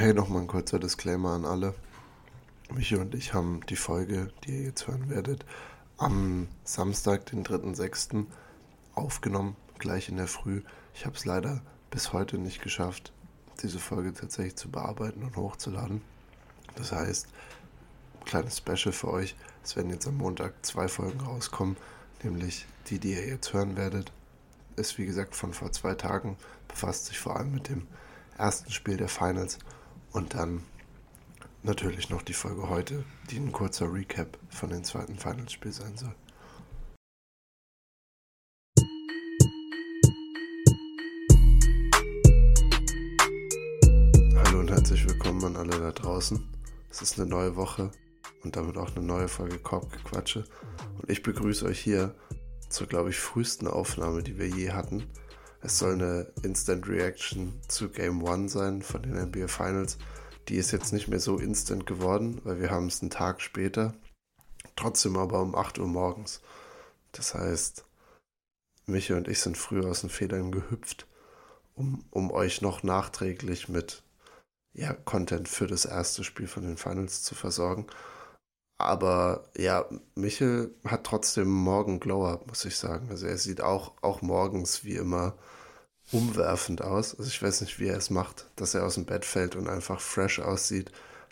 Hey, nochmal ein kurzer Disclaimer an alle. Michi und ich haben die Folge, die ihr jetzt hören werdet, am Samstag, den 3.6. aufgenommen, gleich in der Früh. Ich habe es leider bis heute nicht geschafft, diese Folge tatsächlich zu bearbeiten und hochzuladen. Das heißt, kleines Special für euch. Es werden jetzt am Montag zwei Folgen rauskommen, nämlich die, die ihr jetzt hören werdet. Ist wie gesagt von vor zwei Tagen, befasst sich vor allem mit dem ersten Spiel der Finals und dann natürlich noch die Folge heute, die ein kurzer Recap von dem zweiten Finalspiel sein soll. Hallo und herzlich willkommen an alle da draußen. Es ist eine neue Woche und damit auch eine neue Folge Korbgequatsche. Und ich begrüße euch hier zur, glaube ich, frühesten Aufnahme, die wir je hatten. Es soll eine Instant Reaction zu Game 1 sein von den NBA Finals. Die ist jetzt nicht mehr so instant geworden, weil wir haben es einen Tag später. Trotzdem aber um 8 Uhr morgens. Das heißt, Michi und ich sind früher aus den Federn gehüpft, um, um euch noch nachträglich mit ja, Content für das erste Spiel von den Finals zu versorgen. Aber ja, Michel hat trotzdem morgen Glow-Up, muss ich sagen. Also er sieht auch, auch morgens wie immer umwerfend aus. Also ich weiß nicht, wie er es macht, dass er aus dem Bett fällt und einfach fresh aussieht,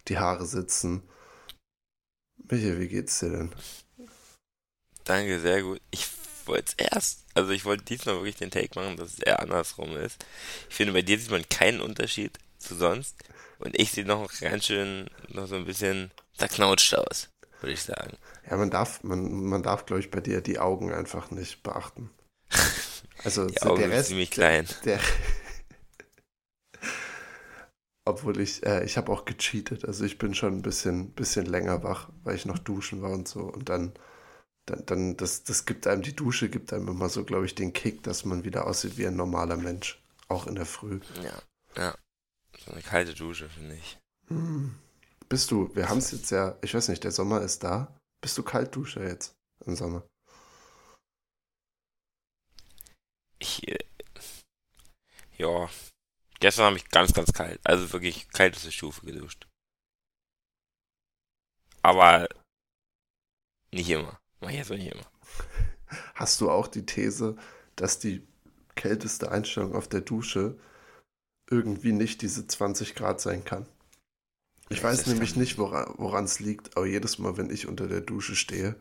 die Haare sitzen. Michael, wie geht's dir denn? Danke, sehr gut. Ich wollte es erst, also ich wollte diesmal wirklich den Take machen, dass es eher andersrum ist. Ich finde, bei dir sieht man keinen Unterschied zu sonst. Und ich sehe noch ganz schön, noch so ein bisschen zerknautscht aus, würde ich sagen. Ja, man darf, man, man darf, glaube ich, bei dir die Augen einfach nicht beachten. Also die Augen der Rest, ziemlich klein. Der, obwohl ich, äh, ich habe auch gecheatet. Also ich bin schon ein bisschen, bisschen länger wach, weil ich noch duschen war und so. Und dann, dann, dann das, das gibt einem, die Dusche gibt einem immer so, glaube ich, den Kick, dass man wieder aussieht wie ein normaler Mensch. Auch in der Früh. Ja, ja. So eine kalte Dusche, finde ich. Hm. Bist du, wir haben es jetzt ja, ich weiß nicht, der Sommer ist da. Bist du Kaltduscher jetzt im Sommer? Ich, äh, ja, gestern habe ich ganz, ganz kalt, also wirklich kalteste Stufe geduscht. Aber nicht immer. Mach ich jetzt nicht immer. Hast du auch die These, dass die kälteste Einstellung auf der Dusche irgendwie nicht diese 20 Grad sein kann? Ich weiß nämlich nicht, woran es liegt, aber jedes Mal, wenn ich unter der Dusche stehe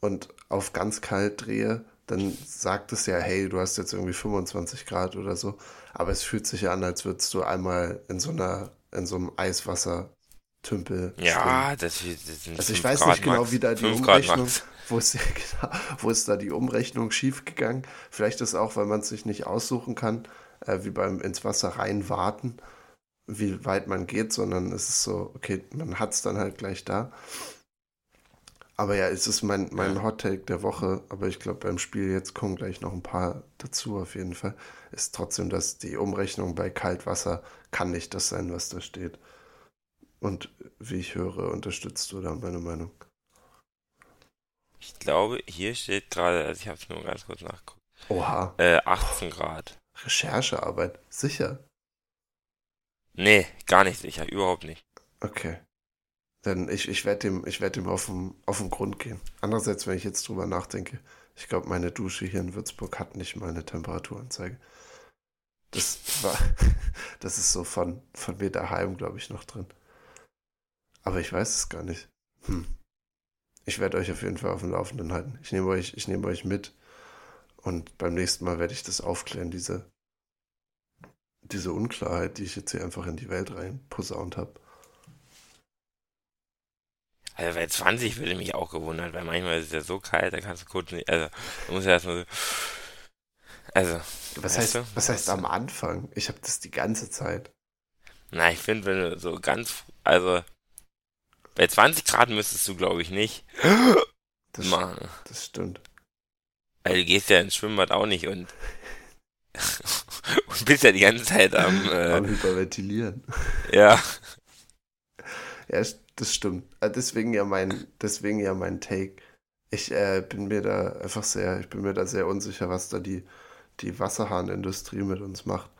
und auf ganz kalt drehe, dann sagt es ja, hey, du hast jetzt irgendwie 25 Grad oder so. Aber es fühlt sich ja an, als würdest du einmal in so einer, in so einem Eiswassertümpel. Ja, das, das sind Also ich weiß Grad nicht genau, Max. wie da die Umrechnung, wo ist, genau, wo ist da die Umrechnung schiefgegangen? Vielleicht ist auch, weil man es sich nicht aussuchen kann, äh, wie beim ins Wasser reinwarten, wie weit man geht, sondern es ist so, okay, man hat es dann halt gleich da. Aber ja, es ist mein, mein ja. Hot Take der Woche, aber ich glaube, beim Spiel jetzt kommen gleich noch ein paar dazu auf jeden Fall. Ist trotzdem, dass die Umrechnung bei Kaltwasser kann nicht das sein, was da steht. Und wie ich höre, unterstützt du da meine Meinung? Ich glaube, hier steht gerade, also ich habe es nur ganz kurz nachgeguckt. Oha. Äh, 18 Grad. Recherchearbeit, sicher? Nee, gar nicht sicher, überhaupt nicht. Okay. Denn ich, ich werde dem, ich werd dem auf, den, auf den Grund gehen. Andererseits, wenn ich jetzt drüber nachdenke, ich glaube, meine Dusche hier in Würzburg hat nicht mal eine Temperaturanzeige. Das war, das ist so von, von mir daheim, glaube ich, noch drin. Aber ich weiß es gar nicht. Hm. Ich werde euch auf jeden Fall auf dem Laufenden halten. Ich nehme euch, ich nehme euch mit. Und beim nächsten Mal werde ich das aufklären, diese, diese Unklarheit, die ich jetzt hier einfach in die Welt rein posaunt habe. Also bei 20 würde mich auch gewundert, weil manchmal ist es ja so kalt, da kannst du kurz nicht, also du musst ja erstmal so, also. Was heißt, du? was heißt am Anfang? Ich habe das die ganze Zeit. Na, ich finde, wenn du so ganz, also bei 20 Grad müsstest du, glaube ich, nicht das machen. Das stimmt. Weil du gehst ja ins Schwimmbad auch nicht und, und bist ja die ganze Zeit am, äh, am Hyperventilieren. Ja. Ja, das stimmt. Äh, deswegen ja mein, deswegen ja mein Take. Ich äh, bin mir da einfach sehr, ich bin mir da sehr unsicher, was da die, die Wasserhahnindustrie mit uns macht.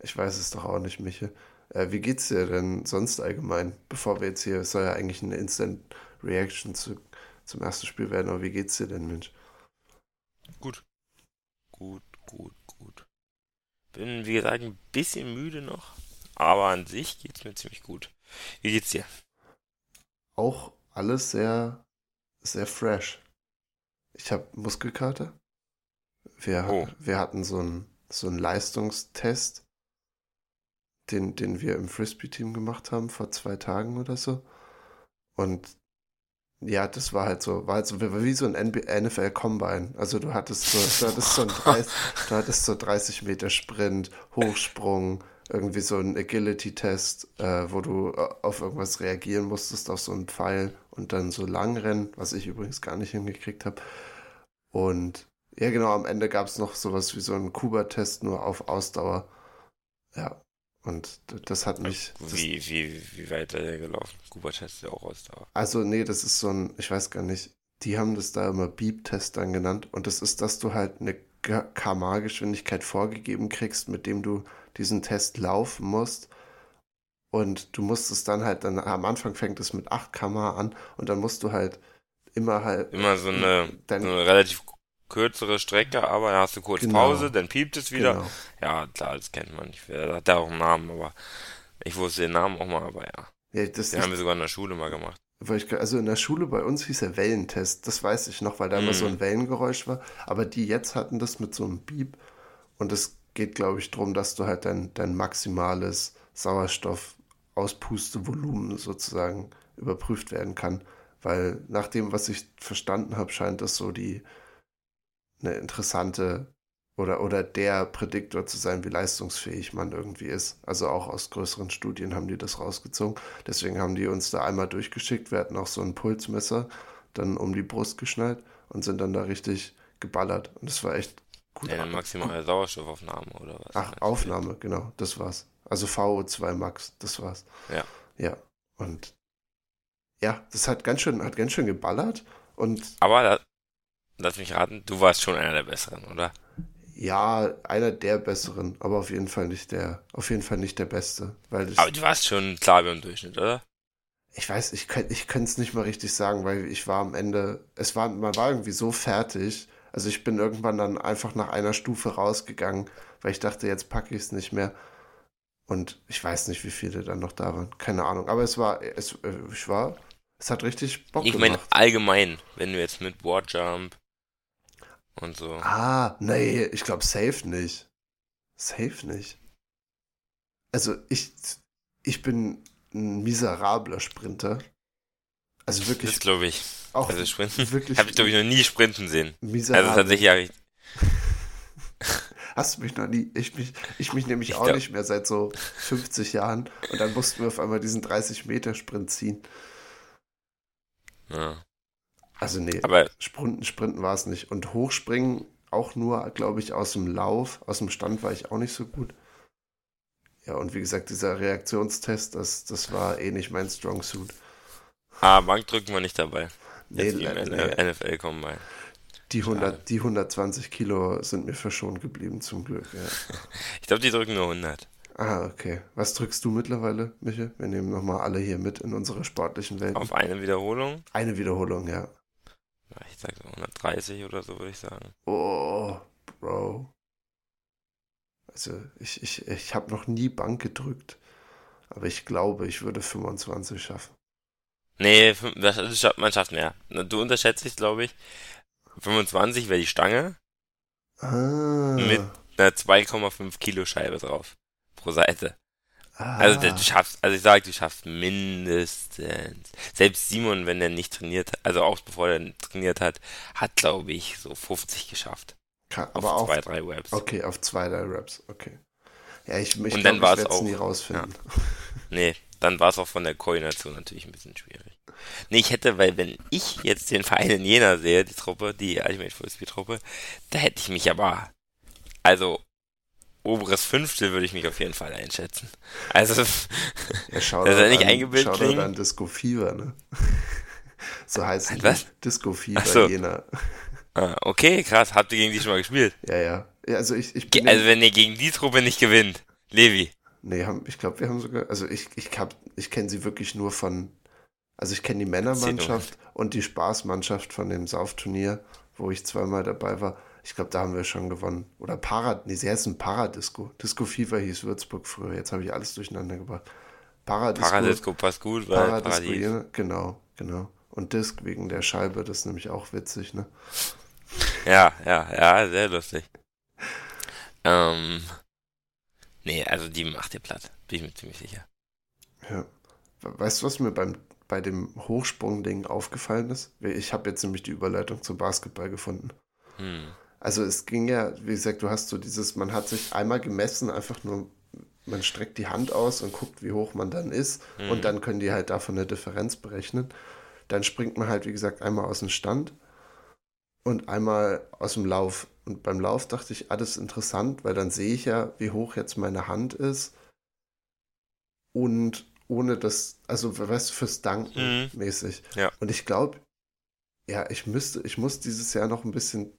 Ich weiß es doch auch nicht, Miche. Äh, wie geht's dir denn sonst allgemein? Bevor wir jetzt hier, es soll ja eigentlich eine Instant Reaction zu, zum ersten Spiel werden, aber wie geht's dir denn, Mensch? Gut. Gut, gut, gut. Bin, wie gesagt, ein bisschen müde noch, aber an sich geht's mir ziemlich gut. Wie geht's dir? Auch alles sehr, sehr fresh. Ich habe Muskelkater. Wir, Oh. wir hatten so einen so einen Leistungstest, den, den wir im Frisbee-Team gemacht haben vor zwei Tagen oder so. Und ja, das war halt so, war halt so wie wie so ein NFL Combine. Also du hattest so, du hattest so ein 30, du hattest so 30 Meter Sprint, Hochsprung, irgendwie so ein Agility-Test, äh, wo du äh, auf irgendwas reagieren musstest, auf so einen Pfeil und dann so Langrennen, was ich übrigens gar nicht hingekriegt habe. Und ja, genau, am Ende gab es noch sowas wie so einen Kuba-Test, nur auf Ausdauer. Ja, und das hat mich, das, Wie, wie, wie weit ist der gelaufen? Kuba-Test ist ja auch Ausdauer. Also, nee, das ist so ein, ich weiß gar nicht, die haben das da immer Beep-Test dann genannt. Und das ist, dass du halt eine kmh-Geschwindigkeit vorgegeben kriegst, mit dem du diesen Test laufen musst. Und du musst es dann halt, dann am Anfang fängt es mit 8 km/h an und dann musst du halt immer halt, Immer so eine, Dann- so eine relativ kürzere Strecke, aber dann hast du kurz Genau. Pause, dann piept es wieder. genau. Ja, klar, das kennt man. Ich, das hat ja auch einen Namen, aber ich wusste den Namen auch mal, aber ja. Ja, das Den haben wir sogar in der Schule mal gemacht. weil ich, also in der Schule bei uns hieß er Wellentest, das weiß ich noch, weil da immer so Mhm. ein Wellengeräusch war. Aber die jetzt hatten das mit so einem Beep und es geht, glaube ich, darum, dass du halt dein, dein maximales Sauerstoffauspustevolumen sozusagen überprüft werden kann. Weil nach dem, was ich verstanden habe, scheint das so die eine interessante oder, oder der Prädiktor zu sein, wie leistungsfähig man irgendwie ist. Also auch aus größeren Studien haben die das rausgezogen. Deswegen haben die uns da einmal durchgeschickt. Wir hatten auch so ein Pulsmesser dann um die Brust geschnallt und sind dann da richtig geballert. Und das war echt gut. Eine maximale Sauerstoffaufnahme oder was? Ach, Aufnahme, genau, das war's. Also VO2 Max, das war's. Ja. Ja. Und ja, das hat ganz schön, hat ganz schön geballert. Und Aber da, lass mich raten, du warst schon einer der Besseren, oder? ja, einer der besseren, aber auf jeden Fall nicht der, auf jeden Fall nicht der Beste. Weil das, Aber du warst schon klar dem Durchschnitt, oder? ich weiß, ich kann, ich kann es nicht mal richtig sagen, weil ich war am Ende, es war, man war irgendwie so fertig. Also ich bin irgendwann dann einfach nach einer Stufe rausgegangen, weil ich dachte, jetzt packe ich es nicht mehr. Und ich weiß nicht, wie viele dann noch da waren. Keine Ahnung. Aber es war, es, äh, ich war, es hat richtig Bock Ich meine gemacht. allgemein, wenn du jetzt mit Warjump und so. Ah, nee, ich glaube safe nicht. Safe nicht. Also ich, ich bin ein miserabler Sprinter. Also wirklich Das glaube ich. Auch Also Sprinten. wirklich Habe ich glaube ich noch nie sprinten sehen. miserabel. Also tatsächlich habe ich. Hast du mich noch nie, ich mich, ich mich nämlich Ich auch glaub- nicht mehr seit so 50 Jahren und dann mussten wir auf einmal diesen 30 Meter Sprint ziehen. Ja. Also nee, Aber Sprinten, Sprinten war es nicht. Und Hochspringen auch nur, glaube ich, aus dem Lauf, aus dem Stand war ich auch nicht so gut. Ja, und wie gesagt, dieser Reaktionstest, das, das war eh nicht mein Strong Suit. ah, Bankdrücken war nicht dabei. Nee, Jetzt nee. NFL kommen bei. Die, Schade. 100, die 120 Kilo sind mir verschont geblieben, zum Glück. Ja. Ich glaube, die drücken nur 100. Ah, okay. Was drückst du mittlerweile, Michael? Wir nehmen nochmal alle hier mit in unsere sportlichen Welt. Auf eine Wiederholung. Eine Wiederholung, ja. Ja, Ich sag so 130 oder so, würde ich sagen. Oh, Bro. Also, ich, ich, ich habe noch nie Bank gedrückt. Aber ich glaube, ich würde 25 schaffen. Nee, das, schafft, man schafft mehr. Du unterschätzt dich, glaube ich. 25 wäre die Stange. Ah. Mit- Eine 2,5 Kilo Scheibe drauf. Pro Seite. ah. Also du schaffst, also ich sag, du schaffst mindestens. Selbst Simon, wenn er nicht trainiert, also auch bevor er trainiert hat, hat glaube ich so 50 geschafft. Ka- Auf aber auf, zwei, drei Webs. okay, auf zwei, drei Raps, okay. Ja, ich, ich Und dann ich werde es nie rausfinden. Nee, dann war es auch von der Koordination natürlich ein bisschen schwierig. Nee, ich hätte, weil wenn ich jetzt den Verein in Jena sehe, die Truppe, die Ultimate Frisbee Truppe, da hätte ich mich aber, also oberes Fünftel würde ich mich auf jeden Fall einschätzen. Also Ja, schau Das ist ja nicht an, eingebildet schau klingen. an Disco Fever, ne? so heißt es. was? Disco Fever so. Jena. ah, okay, krass, habt ihr gegen die schon mal gespielt? Ja, ja. ja also ich, ich also wenn ihr gegen die Truppe nicht gewinnt, Levi, Nee, haben, ich glaube, wir haben sogar, also ich, ich, hab, ich kenne sie wirklich nur von, also ich kenne die Männermannschaft und die Spaßmannschaft von dem Saufturnier, wo ich zweimal dabei war. Ich glaube, da haben wir schon gewonnen. Oder Parad, nee, sie heißen Paradisco. Disco Fever hieß Würzburg früher. Jetzt habe ich alles durcheinander gebracht. Paradisco. Paradisco passt gut, weil Paradisco, Paradies. Ja, genau, genau. Und Disc wegen der Scheibe, das ist nämlich auch witzig, ne? Ja, ja, ja, sehr lustig. Ähm, nee, also die macht ihr platt, bin ich mir ziemlich sicher. Ja. Weißt du, was mir beim, bei dem Hochsprung-Ding aufgefallen ist? Ich habe jetzt nämlich die Überleitung zum Basketball gefunden. Hm. Also es ging ja, wie gesagt, du hast so dieses, man hat sich einmal gemessen, einfach nur, man streckt die Hand aus und guckt, wie hoch man dann ist hm. und dann können die halt davon eine Differenz berechnen. Dann springt man halt, wie gesagt, einmal aus dem Stand und einmal aus dem Lauf. Und beim Lauf dachte ich, alles interessant, weil dann sehe ich ja, wie hoch jetzt meine Hand ist. Und ohne das, also weißt du, fürs Danken mhm. mäßig. Ja. Und ich glaube, ja, ich müsste, ich muss dieses Jahr noch ein bisschen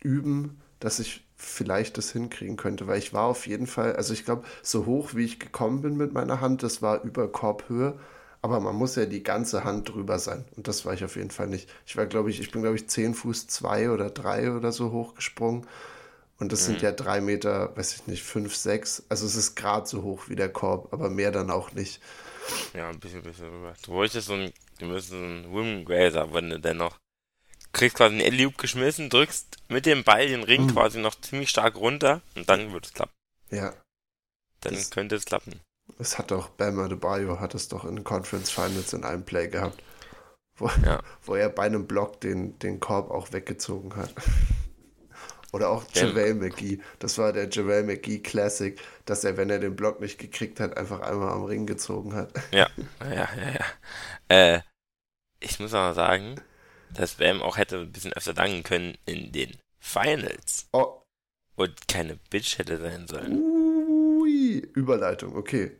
üben, dass ich vielleicht das hinkriegen könnte, weil ich war auf jeden Fall, also ich glaube, so hoch wie ich gekommen bin mit meiner Hand, das war über Korbhöhe, aber man muss ja die ganze Hand drüber sein. Und das war ich auf jeden Fall nicht. Ich war, glaube ich, ich bin, glaube ich, 10 Fuß 2 oder 3 oder so hochgesprungen. Und das mhm. sind ja drei Meter, weiß ich nicht, 5, 6. Also es ist gerade so hoch wie der Korb, aber mehr dann auch nicht. Ja, ein bisschen, bisschen rüber. Du wolltest so ein, du müsstest so ein Wim Grazer, wenn du dennoch kriegst quasi einen Alley-Oop geschmissen, drückst mit dem Ball den Ring mhm. quasi noch ziemlich stark runter und dann wird es klappen. Ja. Dann das, könnte es klappen. Es hat doch, Bam Adebayo hat es doch in Conference Finals in einem Play gehabt, wo, ja. wo er bei einem Block den, den Korb auch weggezogen hat. Oder auch JaVale McGee. Das war der JaVale McGee Classic, dass er, wenn er den Block nicht gekriegt hat, einfach einmal am Ring gezogen hat. Ja, ja, ja, ja. Äh, ich muss aber sagen, dass Bam auch hätte ein bisschen öfter danken können in den Finals. Oh. Und keine Bitch hätte sein sollen. Überleitung, okay.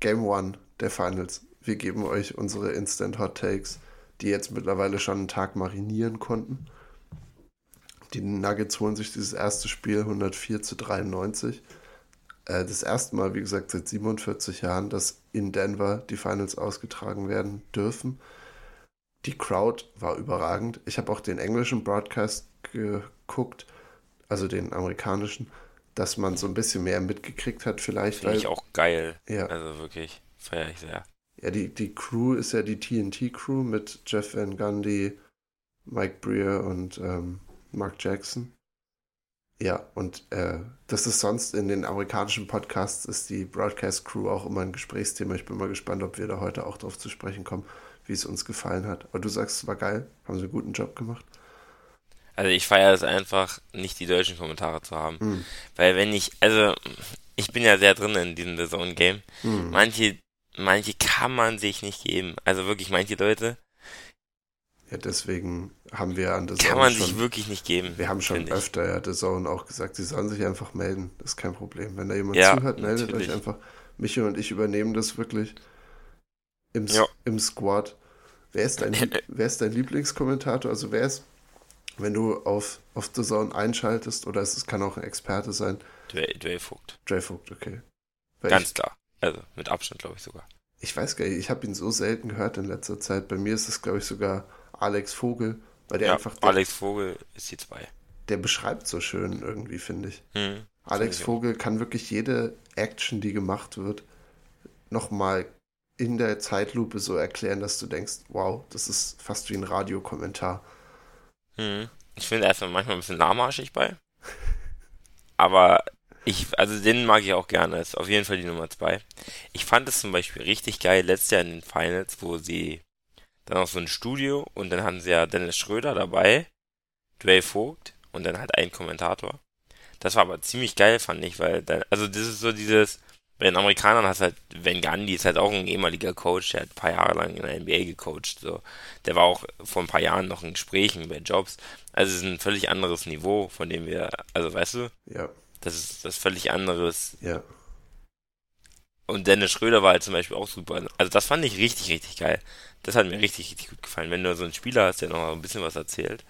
Game One der Finals. Wir geben euch unsere Instant Hot Takes, die jetzt mittlerweile schon einen Tag marinieren konnten. Die Nuggets holen sich dieses erste Spiel 104 zu 93. Äh, das erste Mal, wie gesagt, seit 47 Jahren, dass in Denver die Finals ausgetragen werden dürfen. Die Crowd war überragend. Ich habe auch den englischen Broadcast geguckt, also den amerikanischen dass man so ein bisschen mehr mitgekriegt hat, vielleicht. Finde ich auch geil. Ja. Also wirklich, feiere ich sehr. Ja, die, die Crew ist ja die TNT-Crew mit Jeff Van Gundy, Mike Breer und ähm, Mark Jackson. Ja, und äh, das ist sonst in den amerikanischen Podcasts ist die Broadcast Crew auch immer ein Gesprächsthema. Ich bin mal gespannt, ob wir da heute auch drauf zu sprechen kommen, wie es uns gefallen hat. Aber du sagst, es war geil, haben sie einen guten Job gemacht. Also ich feiere es einfach, nicht die deutschen Kommentare zu haben. Mhm. Weil wenn ich, also ich bin ja sehr drin in diesem The Zone Game. Mhm. Manche, manche kann man sich nicht geben. Also wirklich manche Leute. Ja, deswegen haben wir an The Zone Kann man schon, sich wirklich nicht geben. Wir haben schon öfter ja The Zone auch gesagt, sie sollen sich einfach melden. Das ist kein Problem. Wenn da jemand ja, zuhört, meldet natürlich. euch einfach. Michael und ich übernehmen das wirklich im, ja. im Squad. Wer ist, dein, wer ist dein Lieblingskommentator? Also wer ist wenn du auf, auf The Zone einschaltest, oder es, kann auch ein Experte sein. Dre, Dre Vogt. Dre Vogt, okay. Weil Ganz ich, klar. Also mit Abstand, glaube ich sogar. Ich weiß gar nicht, ich habe ihn so selten gehört in letzter Zeit. Bei mir ist es, glaube ich, sogar Alex Vogel, weil der ja, einfach. Der, Alex Vogel ist hier zwei. Der beschreibt so schön irgendwie, finde ich. Hm, Alex Vogel kann wirklich jede Action, die gemacht wird, nochmal in der Zeitlupe so erklären, dass du denkst, wow, das ist fast wie ein Radiokommentar. Hm. Ich finde erstmal manchmal ein bisschen lahmarschig bei. Aber ich, also den mag ich auch gerne. Ist auf jeden Fall die Nummer zwei. Ich fand es zum Beispiel richtig geil letztes Jahr in den Finals, wo sie dann auch so ein Studio und dann hatten sie ja Dennis Schröder dabei, Dwayne Vogt und dann halt ein Kommentator. Das war aber ziemlich geil, fand ich, weil dann, also das ist so dieses, bei den Amerikanern hast halt, Van Gandhi ist halt auch ein ehemaliger Coach, der hat ein paar Jahre lang in der NBA gecoacht, so. Der war auch vor ein paar Jahren noch in Gesprächen bei Jobs. Also es ist ein völlig anderes Niveau, von dem wir, also weißt du? Ja. Das ist das völlig anderes. Ja. Und Dennis Schröder war halt zum Beispiel auch super. Also das fand ich richtig, richtig geil. Das hat mir richtig, richtig gut gefallen. Wenn du so einen Spieler hast, der noch ein bisschen was erzählt,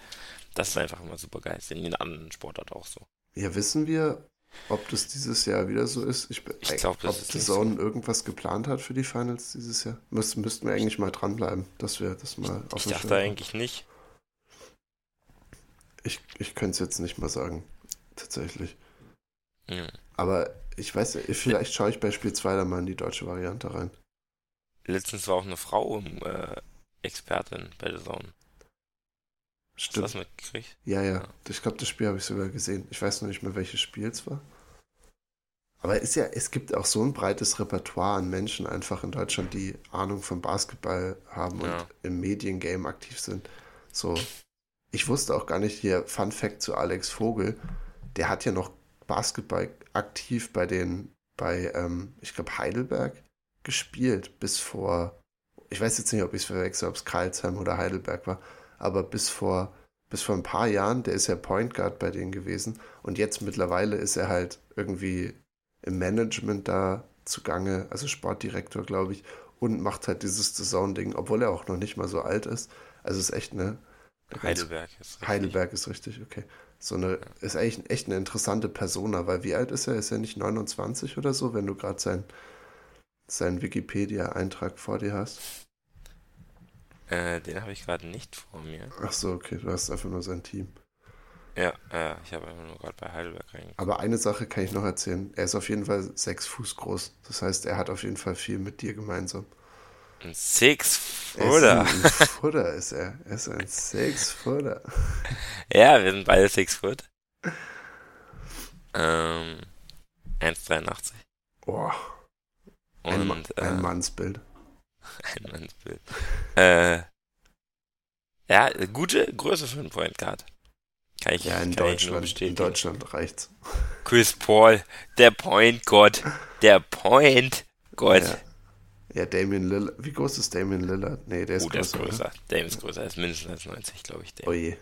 das ist einfach immer super geil. Das ist in jedem anderen Sportart auch so. Ja, wissen wir, ob das dieses Jahr wieder so ist. Ich, ich glaube, das ob ist die Zone so. irgendwas geplant hat für die Finals dieses Jahr. Müs müssten wir eigentlich mal dranbleiben, dass wir das mal auf Ich dachte eigentlich nicht. Ich, ich könnte es jetzt nicht mal sagen, tatsächlich. Ja. Aber ich weiß, vielleicht schaue ich bei Spiel 2 dann mal in die deutsche Variante rein. Letztens war auch eine Frau äh, Expertin bei der Zone. Stimmt. Hast du das mitgekriegt? Ja, ja. Ich glaube, das Spiel habe ich sogar gesehen. Ich weiß noch nicht mehr, welches Spiel es war. Aber ist ja, es gibt auch so ein breites Repertoire an Menschen einfach in Deutschland, die Ahnung vom Basketball haben ja. und im Mediengame aktiv sind. So, ich wusste auch gar nicht hier, Fun Fact zu Alex Vogel, der hat ja noch Basketball aktiv bei den, bei, ähm, ich glaube, Heidelberg gespielt, bis vor, ich weiß jetzt nicht, ob ich es verwechsel, ob es Karlsheim oder Heidelberg war aber bis vor, bis vor ein paar Jahren, der ist ja Point Guard bei denen gewesen und jetzt mittlerweile ist er halt irgendwie im Management da zugange, also Sportdirektor, glaube ich, und macht halt dieses Saison-Ding, obwohl er auch noch nicht mal so alt ist. Also ist echt eine. Heidelberg ist richtig. Heidelberg ist richtig, okay. So eine, ja. ist echt, echt eine interessante Persona, weil wie alt ist er? Ist er nicht 29 oder so, wenn du gerade sein, seinen Wikipedia-Eintrag vor dir hast? Äh, den habe ich gerade nicht vor mir. Ach so, okay, du hast einfach nur sein Team. Ja, äh, ich habe einfach nur gerade bei Heidelberg reingeguckt. Aber eine Sache kann ich noch erzählen. Er ist auf jeden Fall sechs Fuß groß. Das heißt, er hat auf jeden Fall viel mit dir gemeinsam. Ein Six-Footer. Ein Footer ist er. Er ist ein Six-Footer. ja, wir sind beide Six Foot. Ähm, 1,83. Boah. Ein, Ma äh, ein Mannsbild. Ein Mannsbild. äh, ja, gute Größe für einen Point Guard. Kann ich, ja, in, kann Deutschland, ich in Deutschland reicht's. Chris Paul, der Point Gott. Der Point Gott. Ja. ja, Damien Lillard. Wie groß ist Damien Lillard? Nee, der ist oh, größer. Der ist größer. Damien ist größer. Er ist mindestens als 90, glaube ich. Oh je.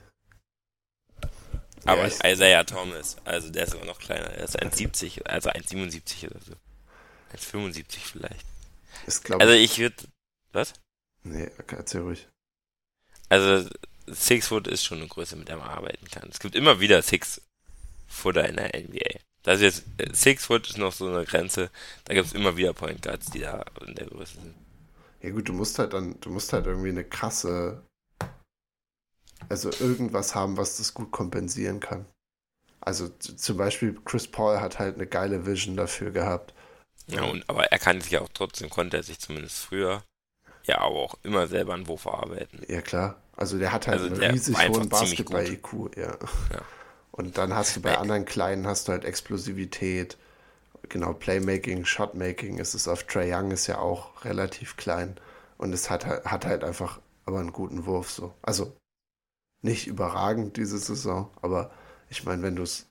Aber ja, Isaiah Thomas, also der ist aber noch kleiner. Er ist 1,70, also 1,77 oder so. 1,75 vielleicht. Ist, also ich würde was? Nee, erzähl ruhig. Also, Six Foot ist schon eine Größe, mit der man arbeiten kann. Es gibt immer wieder Six Footer in der NBA. Das ist jetzt, Six Foot ist noch so eine Grenze, da gibt es immer wieder Point Guards, die da in der Größe sind. Ja gut, du musst halt dann, du musst halt irgendwie eine krasse, also irgendwas haben, was das gut kompensieren kann. Also zum Beispiel Chris Paul hat halt eine geile Vision dafür gehabt. Ja, und, aber er kann sich ja auch trotzdem, konnte er sich zumindest früher ja aber auch immer selber einen Wurf verarbeiten. Ja, klar. Also der hat halt also einen riesig hohen Basketball-IQ, ja. ja. Und dann hast du bei anderen Kleinen hast du halt Explosivität, genau, Playmaking, Shotmaking ist es auf Trae Young ist ja auch relativ klein und es hat, hat halt einfach aber einen guten Wurf so. Also nicht überragend diese Saison, aber ich meine, wenn du es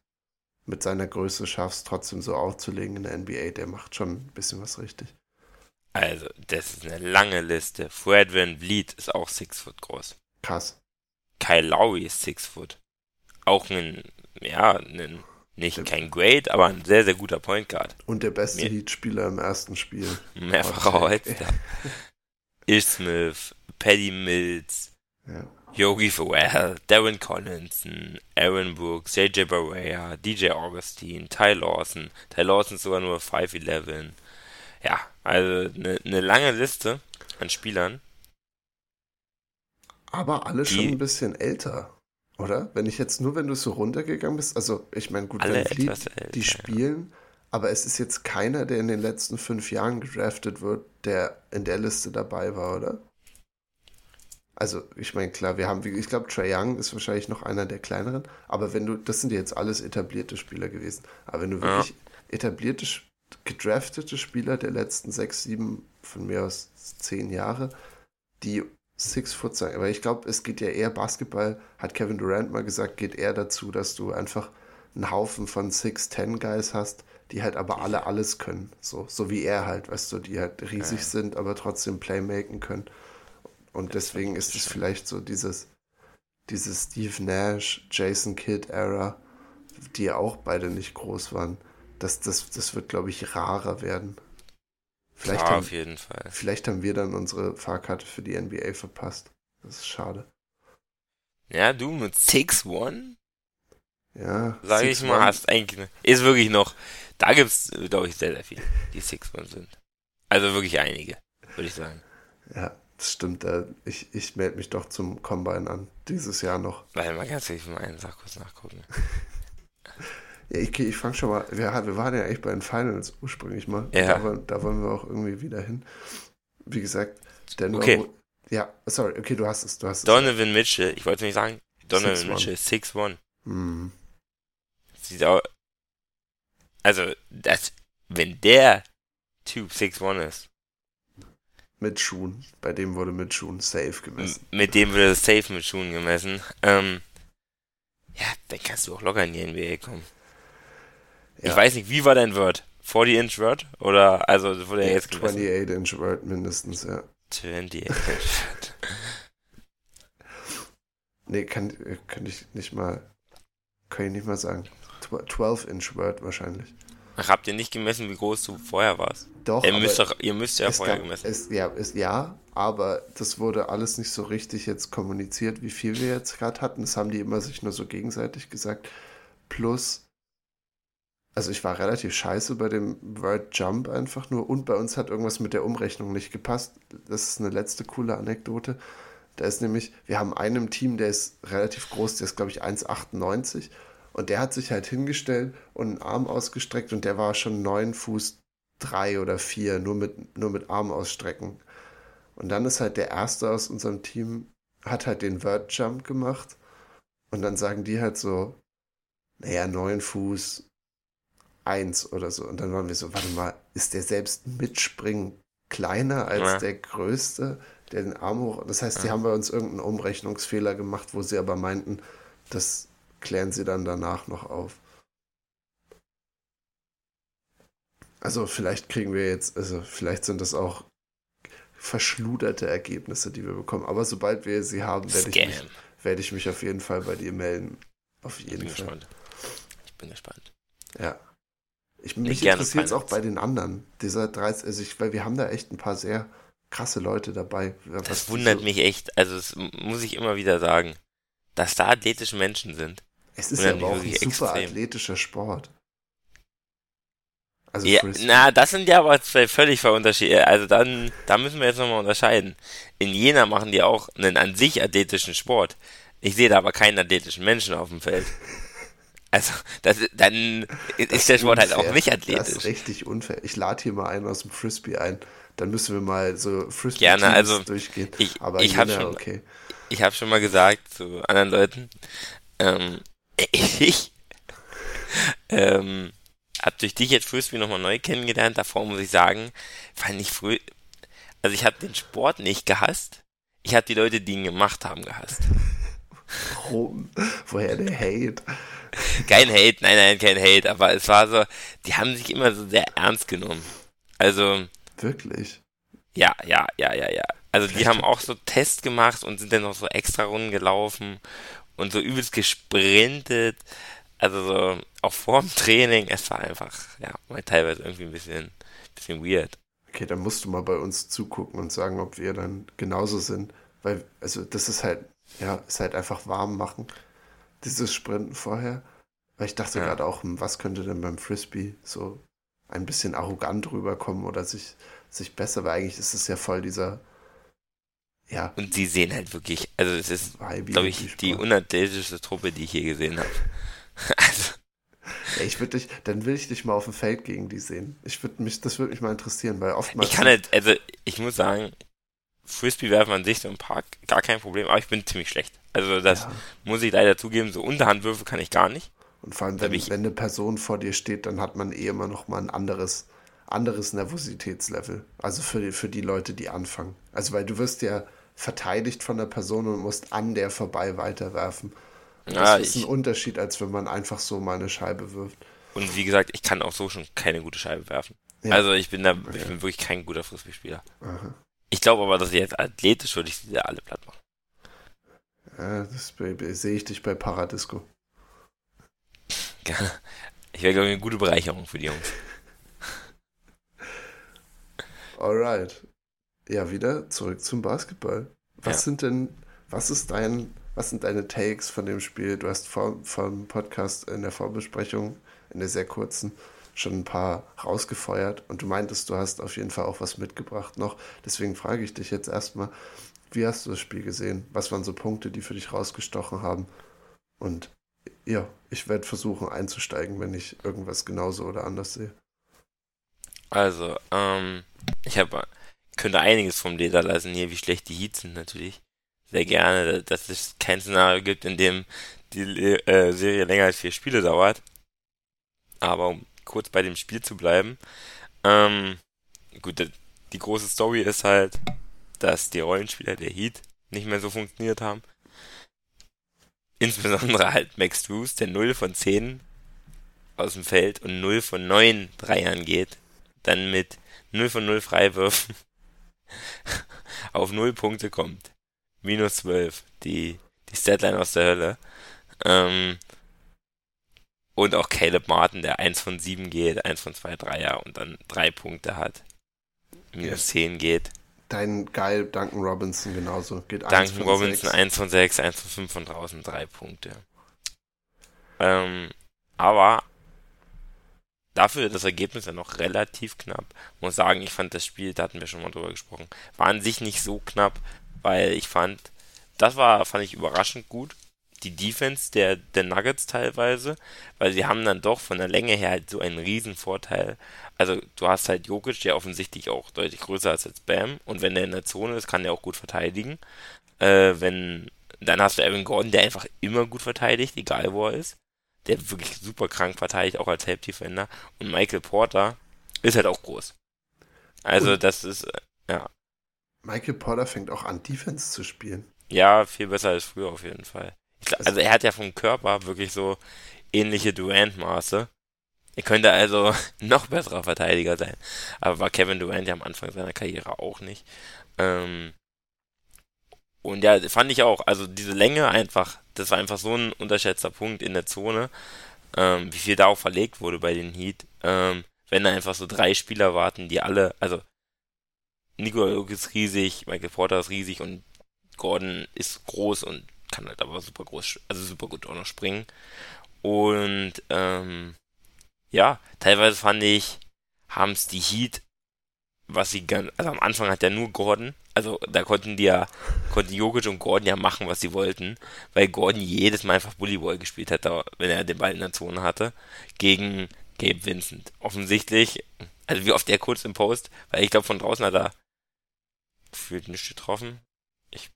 mit seiner Größe schaffst, trotzdem so aufzulegen in der NBA, der macht schon ein bisschen was richtig. Also, das ist eine lange Liste. Fred Van Vliet ist auch 6 Foot groß. Krass. Kyle Lowry ist 6 Foot. Auch ein, ja, ein, nicht kein Great, aber ein sehr, sehr guter Point Guard. Und der beste Heat-Spieler im ersten Spiel. Mehrfach heute. Ish Smith, Paddy Mills, ja. Yogi Ferrell, Darren Collinson, Aaron Brooks, JJ Barea, DJ Augustine, Ty Lawson. Ty Lawson ist sogar nur 5'11. Ja, also eine, eine lange Liste an Spielern. Aber alle schon ein bisschen älter, oder? Wenn ich jetzt nur, wenn du so runtergegangen bist, also ich meine, gut, alle Fleet, älter, die spielen, ja. aber es ist jetzt keiner, der in den letzten fünf Jahren gedraftet wird, der in der Liste dabei war, oder? Also, ich meine, klar, wir haben, ich glaube, Trae Young ist wahrscheinlich noch einer der kleineren, aber wenn du, das sind jetzt alles etablierte Spieler gewesen, aber wenn du wirklich ja. etablierte gedraftete Spieler der letzten sechs, sieben, von mir aus zehn Jahre, die Six Foot sein. Aber ich glaube, es geht ja eher Basketball, hat Kevin Durant mal gesagt, geht eher dazu, dass du einfach einen Haufen von Six, Ten Guys hast, die halt aber alle alles können. So, so wie er halt, weißt du, die halt riesig ja. sind, aber trotzdem Playmaken können. Und deswegen ist es vielleicht so dieses, dieses Steve Nash, Jason Kidd Era, die ja auch beide nicht groß waren das, das, das wird, glaube ich, rarer werden. Vielleicht ja, haben, auf jeden Fall. Vielleicht haben wir dann unsere Fahrkarte für die NBA verpasst. Das ist schade. Ja, du mit 6-1? Ja. Sage ich mal, hast eigentlich, ist wirklich noch, da gibt's, glaube ich, sehr, sehr viel, die Six One sind. Also wirklich einige, würde ich sagen. Ja, das stimmt. Äh, ich, ich melde mich doch zum Combine an, dieses Jahr noch. Weil man ganz ehrlich mal einen Sach kurz nachgucken. ja, ich, ich fange schon mal, wir, wir waren ja echt bei den Finals ursprünglich mal. Ja. Da, da wollen wir auch irgendwie wieder hin. Wie gesagt, Denver. Okay. Ja, sorry, okay, du hast es, du hast es. Donovan Mitchell, ich wollte nicht sagen, Donovan 6'1". Mitchell, 6'1. Hm. Sieht auch, also, das, wenn der Typ 6'1 ist, Mit Schuhen. Bei dem wurde mit Schuhen safe m- gemessen. mit dem wird es safe mit Schuhen gemessen, ähm, ja, dann kannst du auch locker in die NBA kommen. Ja. Ich weiß nicht, wie war dein Word? 40 Inch Word? Oder, also, wurde er jetzt gemessen? 28 Inch Word mindestens, ja. 28 Inch Word. Nee, kann, äh, kann ich nicht mal, kann ich nicht mal sagen. Tw- 12 Inch Word wahrscheinlich. Ach, habt ihr nicht gemessen, wie groß du vorher warst? Doch, Ihr müsst doch, ihr müsst ja vorher gab- gemessen. Es, ja, es, ja, aber das wurde alles nicht so richtig jetzt kommuniziert, wie viel wir jetzt gerade hatten. Das haben die immer sich nur so gegenseitig gesagt. Plus, also ich war relativ scheiße bei dem Word Jump einfach nur und bei uns hat irgendwas mit der Umrechnung nicht gepasst. Das ist eine letzte coole Anekdote. Da ist nämlich, wir haben einen im Team, der ist relativ groß, der ist glaube ich 1,98 und der hat sich halt hingestellt und einen Arm ausgestreckt und der war schon 9 Fuß drei oder vier, nur mit, nur mit Arm ausstrecken. Und dann ist halt der Erste aus unserem Team, hat halt den Word Jump gemacht. Und dann sagen die halt so, naja, neun Fuß, eins oder so. Und dann waren wir so, warte mal, ist der selbst mit Springen kleiner als Ja. der Größte, der den Arm hoch. Das heißt, die Ja. haben bei uns irgendeinen Umrechnungsfehler gemacht, wo sie aber meinten, das klären sie dann danach noch auf. Also vielleicht kriegen wir jetzt, also vielleicht sind das auch verschluderte Ergebnisse, die wir bekommen. Aber sobald wir sie haben, werde ich, mich, werde ich mich auf jeden Fall bei dir melden. Auf Ich jeden bin Fall. gespannt. Ich bin gespannt. Ja. Ich, mich interessiert es auch bei den anderen. Dieser 30, also ich, weil wir haben da echt ein paar sehr krasse Leute dabei. Das wundert so, mich echt. Also, das muss ich immer wieder sagen. Dass da athletische Menschen sind. Es ist ja aber auch ein super extrem. athletischer Sport. Also Ja, na, das sind ja aber zwei völlig Unterschiede. Also dann, da müssen wir jetzt nochmal unterscheiden. In Jena machen die auch einen an sich athletischen Sport. Ich sehe da aber keinen athletischen Menschen auf dem Feld. Also, das, dann ist der Sport halt auch unfair. nicht Das ist athletisch. richtig unfair. Ich lade hier mal einen aus dem Frisbee ein. Dann müssen wir mal so Frisbee Gerne, also, durchgehen. ich- Aber ich hab Jena, schon- okay. Ich habe schon mal gesagt zu anderen Leuten, ähm, ich ähm, habe durch dich jetzt Frisbee nochmal neu kennengelernt. Davor muss ich sagen, fand ich früh, also ich habe den Sport nicht gehasst. Ich habe die Leute, die ihn gemacht haben, gehasst. Warum? Woher der Hate? Kein Hate, nein, nein, kein Hate, aber es war so, die haben sich immer so sehr ernst genommen. Also, Wirklich? ja, ja, ja, ja, ja. Also die Vielleicht- haben auch so Tests gemacht und sind dann noch so extra Runden gelaufen und so übelst gesprintet. Also so auch vorm Training, es war einfach, ja, mal teilweise irgendwie ein bisschen, bisschen weird. Okay, dann musst du mal bei uns zugucken und sagen, ob wir dann genauso sind. Weil, also das ist halt, ja, ist halt einfach warm machen. Dieses Sprinten vorher. Weil ich dachte Ja. gerade auch, hm, was könnte denn beim Frisbee so ein bisschen arrogant rüberkommen oder sich, sich besser, weil eigentlich ist es ja voll dieser, ja, Und sie sehen halt wirklich, also es ist, glaube ich, die unathletischste Truppe, die ich je gesehen habe. Also, ich würde dich, dann will ich dich mal auf dem Feld gegen die sehen. Ich würde mich, das würde mich mal interessieren, weil oftmals. ich kann halt, also ich muss sagen, Frisbee werfen an sich so im Park, gar kein Problem, aber ich bin ziemlich schlecht. Also das Ja. muss ich leider zugeben, so Unterhandwürfe kann ich gar nicht. Und vor allem, wenn, ich- wenn eine Person vor dir steht, dann hat man eh immer noch mal ein anderes, anderes Nervositätslevel. Also für für die Leute, die anfangen. Also weil du wirst ja verteidigt von der Person und musst an der vorbei weiterwerfen. Ja, das ist ein Unterschied, als wenn man einfach so mal eine Scheibe wirft. Und wie gesagt, ich kann auch so schon keine gute Scheibe werfen. Ja. Also ich bin da, ich bin wirklich kein guter Frisbee-Spieler. Ich glaube aber, dass ich jetzt athletisch würde ich sie alle platt machen. Ja, das sehe ich dich bei Paradisco. Gerne. Ich wäre, glaube ich, eine gute Bereicherung für die Jungs. Alright. Ja, wieder zurück zum Basketball. Was Ja. sind denn, was ist dein was sind deine Takes von dem Spiel? Du hast vor, dem Podcast in der Vorbesprechung, in der sehr kurzen, schon ein paar rausgefeuert und du meintest, du hast auf jeden Fall auch was mitgebracht noch. Deswegen frage ich dich jetzt erstmal, wie hast du das Spiel gesehen? Was waren so Punkte, die für dich rausgestochen haben? Und ja, ich werde versuchen einzusteigen, wenn ich irgendwas genauso oder anders sehe. Also, ähm, ich habe könnte einiges vom Leder lassen hier, wie schlecht die Heats sind natürlich. Sehr gerne, dass es kein Szenario gibt, in dem die äh, Serie länger als vier Spiele dauert. Aber um kurz bei dem Spiel zu bleiben, ähm, gut, die große Story ist halt, dass die Rollenspieler der Heat nicht mehr so funktioniert haben. Insbesondere halt Max Drews, der 0 von 10 aus dem Feld und 0 von 9 Dreiern geht. Dann mit 0 von 0 Freiwürfen auf 0 Punkte kommt. Minus 12. Die, die Statline aus der Hölle. Ähm, und auch Caleb Martin, der 1 von 7 geht, 1 von 2 Dreier und dann 3 Punkte hat. Minus 10 geht. Dein geil Duncan Robinson genauso. Geht Duncan Robinson 6. 1 von 6, 1 von 5 von draußen, 3 Punkte. Ähm, aber dafür das Ergebnis ja noch relativ knapp. Muss sagen, ich fand das Spiel, da hatten wir schon mal drüber gesprochen, war an sich nicht so knapp, weil ich fand, das war, fand ich überraschend gut. Die Defense der, der Nuggets teilweise, weil sie haben dann doch von der Länge her halt so einen riesen Vorteil also du hast halt Jokic, der offensichtlich auch deutlich größer ist als Bam und wenn der in der Zone ist, kann der auch gut verteidigen. Äh, wenn dann hast du Evan Gordon, der einfach immer gut verteidigt, egal wo er ist. Der wirklich super krank verteidigt, auch als Help-Defender. Und Michael Porter ist halt auch groß. Also und das ist, äh, ja. Michael Porter fängt auch an, Defense zu spielen. Ja, viel besser als früher auf jeden Fall. Glaub, also er hat ja vom Körper wirklich so ähnliche Durant-Maße. Er könnte also noch besserer Verteidiger sein. Aber war Kevin Durant ja am Anfang seiner Karriere auch nicht. Ähm, und ja, fand ich auch. Also diese Länge einfach, das war einfach so ein unterschätzter Punkt in der Zone. Ähm, wie viel da auch verlegt wurde bei den Heat. Ähm, wenn da einfach so drei Spieler warten, die alle, also Nikola ist riesig, Michael Porter ist riesig und Gordon ist groß und kann halt aber super groß, also super gut auch noch springen. Und ähm, ja, teilweise fand ich, haben es die Heat, was sie ganz, also am Anfang hat ja nur Gordon, also da konnten die ja, konnten Jokic und Gordon ja machen, was sie wollten, weil Gordon jedes Mal einfach Bullyball gespielt hat, wenn er den Ball in der Zone hatte, gegen Gabe Vincent. Offensichtlich, also wie oft der kurz im Post, weil ich glaube von draußen hat er gefühlt nicht getroffen. Ich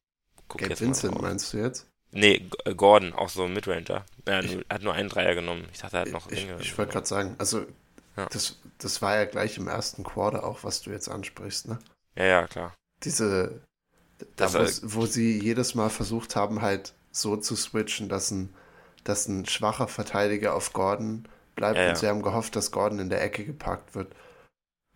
gucke jetzt Vincent mal meinst du jetzt? Nee, Gordon, auch so ein Midranger. Er ich, hat nur einen Dreier genommen. Ich dachte, er hat noch Ich, ich wollte gerade sagen, also ja. das, das war ja gleich im ersten Quarter auch, was du jetzt ansprichst, ne? Ja, ja, klar. Diese, da, wo, wo, sie jedes Mal versucht haben, halt so zu switchen, dass ein, dass ein schwacher Verteidiger auf Gordon bleibt ja, und sie haben gehofft, dass Gordon in der Ecke gepackt wird.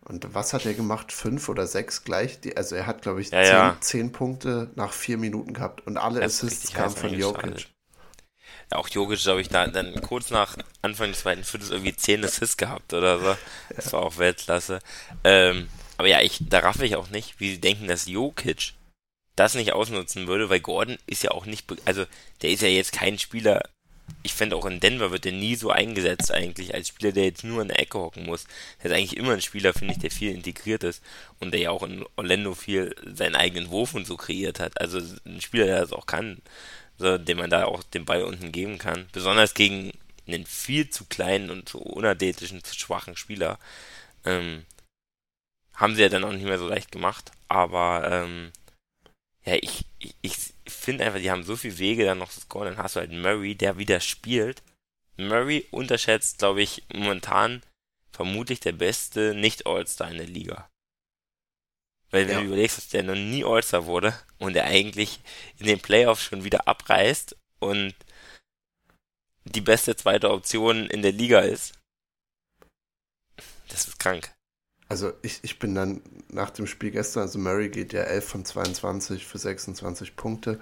Und was hat er gemacht? Fünf oder sechs gleich? Die, also er hat, glaube ich, ja, zehn, zehn, Punkte nach vier Minuten gehabt und alle Assists kamen von Jokic. Ja, auch Jokic, glaube ich, da dann kurz nach Anfang des zweiten Viertels irgendwie zehn Assists gehabt oder so. Das war auch Weltklasse. Ähm, aber ja, ich, da raffe ich auch nicht, wie sie denken, dass Jokic das nicht ausnutzen würde, weil Gordon ist ja auch nicht, also der ist ja jetzt kein Spieler, ich fände auch in Denver wird er nie so eingesetzt eigentlich als Spieler, der jetzt nur in der Ecke hocken muss. Er ist eigentlich immer ein Spieler, finde ich, der viel integriert ist und der ja auch in Orlando viel seinen eigenen Wurf und so kreiert hat. Also ein Spieler, der das auch kann, so, dem man da auch den Ball unten geben kann. Besonders gegen einen viel zu kleinen und zu unathletischen, zu schwachen Spieler. Ähm, haben sie ja dann auch nicht mehr so leicht gemacht, aber ähm, ja, ich, ich, ich finde einfach, die haben so viele Wege dann noch zu scoren. Dann hast du halt Murray, der wieder spielt. Murray unterschätzt, glaube ich, momentan vermutlich der beste Nicht-All-Star in der Liga. Weil wenn ja. du überlegst, dass der noch nie All-Star wurde und er eigentlich in den Playoffs schon wieder abreißt und die beste zweite Option in der Liga ist. Das ist krank. Also ich, ich bin dann nach dem Spiel gestern, also Murray geht ja 11 von 22 für 26 Punkte.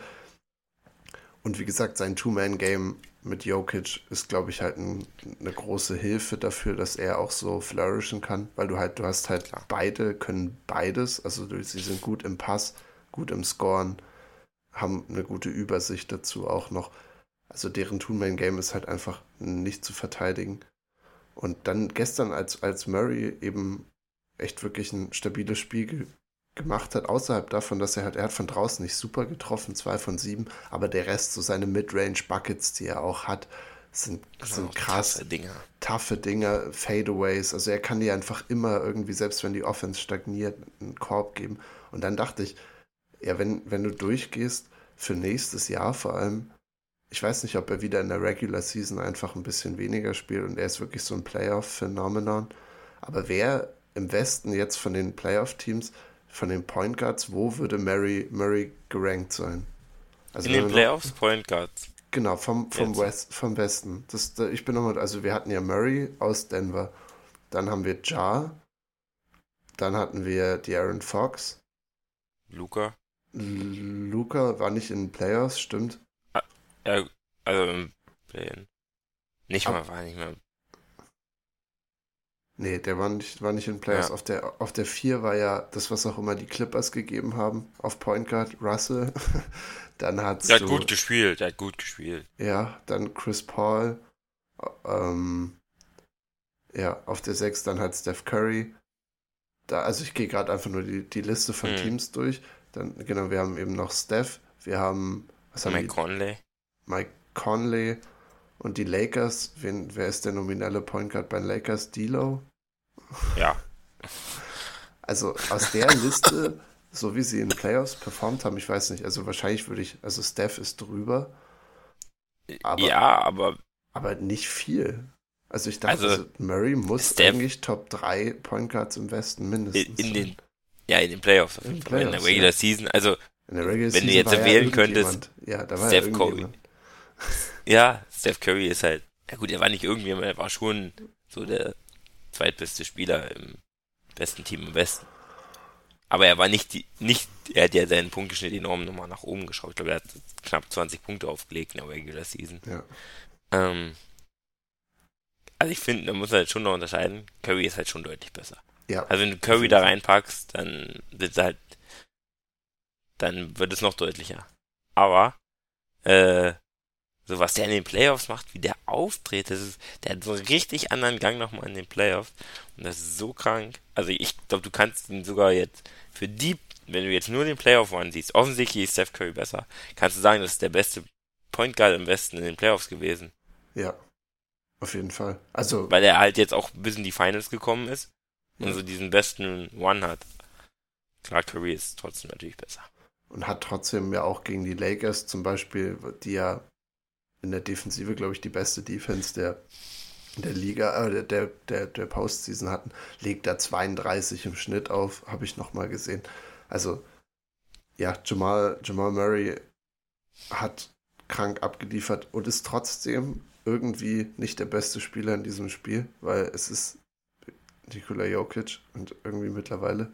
Und wie gesagt, sein Two-Man-Game mit Jokic ist, glaube ich, halt ein, eine große Hilfe dafür, dass er auch so flourishen kann, weil du halt, du hast halt beide, können beides, also sie sind gut im Pass, gut im Scoren. haben eine gute Übersicht dazu auch noch. Also deren Two-Man-Game ist halt einfach nicht zu verteidigen. Und dann gestern, als, als Murray eben echt wirklich ein stabiles Spiel ge gemacht hat, außerhalb davon, dass er halt, er hat von draußen nicht super getroffen, zwei von sieben, aber der Rest, so seine Mid-Range-Buckets, die er auch hat, sind, sind krass. Taffe Dinger. Taffe Dinger, Fadeaways. Also er kann dir einfach immer irgendwie, selbst wenn die Offense stagniert, einen Korb geben. Und dann dachte ich, ja, wenn, wenn du durchgehst, für nächstes Jahr vor allem, ich weiß nicht, ob er wieder in der Regular Season einfach ein bisschen weniger spielt und er ist wirklich so ein Playoff-Phänomenon. Aber wer im Westen jetzt von den Playoff-Teams, von den Point Guards, wo würde Murray, Murray gerankt sein? Also in den Playoffs noch, Point Guards. Genau, vom, vom, West, vom Westen. Das, ich bin nochmal, also wir hatten ja Murray aus Denver, dann haben wir Ja, dann hatten wir die Aaron Fox. Luca. Luca war nicht in den Playoffs, stimmt. Ah, ja, also im Play Nicht Ab mal, war nicht mehr. Nee, der war nicht, war nicht in Playoffs. Ja. Auf, der, auf der 4 war ja das, was auch immer die Clippers gegeben haben, auf Point Guard, Russell. dann hat's Der hat gut gespielt, der hat gut gespielt. Ja, dann Chris Paul. Ähm, ja, auf der 6 dann halt Steph Curry. Da, also ich gehe gerade einfach nur die, die Liste von hm. Teams durch. Dann, genau, wir haben eben noch Steph, wir haben, was haben Mike die? Conley. Mike Conley und die Lakers. Wen, wer ist der nominelle Point Guard bei den Lakers? D'Lo? Ja. Also aus der Liste, so wie sie in den Playoffs performt haben, ich weiß nicht, also wahrscheinlich würde ich, also Steph ist drüber. Aber, ja, aber. Aber nicht viel. Also ich dachte, also, Murray muss Steph, eigentlich Top 3 Point Guards im Westen mindestens. In, in den, ja, in den Playoffs. In, Playoffs, in der Regular ja. Season. Also, wenn du jetzt wählen könntest, ja, da war Steph Curry. Ja, Steph Curry ist halt, ja gut, er war nicht irgendjemand, er war schon so der zweitbeste Spieler im besten Team im Westen. Aber er war nicht die, nicht, er hat ja seinen Punkteschnitt enorm nochmal nach oben geschraubt. Ich glaube, er hat knapp 20 Punkte aufgelegt in der Regular Season. Ja. Ähm, also ich finde, da muss man halt schon noch unterscheiden. Curry ist halt schon deutlich besser. Ja. Also wenn du Curry da reinpackst, dann wird halt, dann wird es noch deutlicher. Aber, äh, so was der in den Playoffs macht, wie der auftritt, das ist, der hat so einen richtig anderen Gang nochmal in den Playoffs. Und das ist so krank. Also ich glaube, du kannst ihn sogar jetzt für die, wenn du jetzt nur den Playoff One siehst, offensichtlich ist Steph Curry besser, kannst du sagen, das ist der beste Point Guard im Westen in den Playoffs gewesen. Ja. Auf jeden Fall. Also. Weil er halt jetzt auch bis in die Finals gekommen ist ja. und so diesen besten One hat. Klar, Curry ist trotzdem natürlich besser. Und hat trotzdem ja auch gegen die Lakers zum Beispiel, die ja in der Defensive, glaube ich, die beste Defense der, der Liga, äh, der, der, der Postseason hatten, legt da 32 im Schnitt auf, habe ich nochmal gesehen. Also, ja, Jamal, Jamal Murray hat krank abgeliefert und ist trotzdem irgendwie nicht der beste Spieler in diesem Spiel, weil es ist Nikola Jokic und irgendwie mittlerweile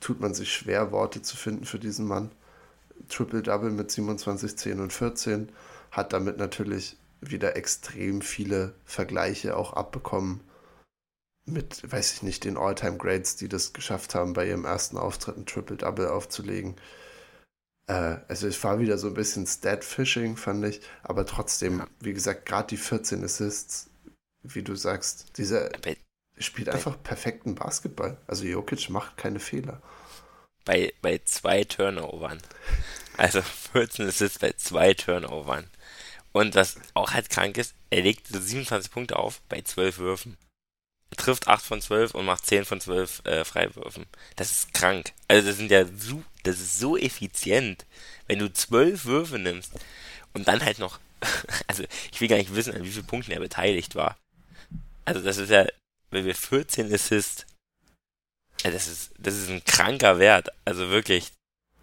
tut man sich schwer, Worte zu finden für diesen Mann. Triple-Double mit 27, 10 und 14, hat damit natürlich wieder extrem viele Vergleiche auch abbekommen mit, weiß ich nicht, den All-Time-Grades, die das geschafft haben, bei ihrem ersten Auftritt ein Triple-Double aufzulegen. Äh, also es war wieder so ein bisschen Stat-Fishing, fand ich, aber trotzdem, ja. wie gesagt, gerade die 14 Assists, wie du sagst, dieser spielt einfach perfekten Basketball. Also Jokic macht keine Fehler bei, bei zwei Turnovern. Also 14 Assists bei zwei Turnovern. Und was auch halt krank ist, er legt 27 Punkte auf bei 12 Würfen. Er trifft 8 von 12 und macht 10 von 12 äh, Freiwürfen. Das ist krank. Also das sind ja so, das ist so effizient, wenn du 12 Würfe nimmst und dann halt noch, also ich will gar nicht wissen, an wie vielen Punkten er beteiligt war. Also das ist ja, wenn wir 14 Assists das ist, das ist ein kranker Wert. Also wirklich,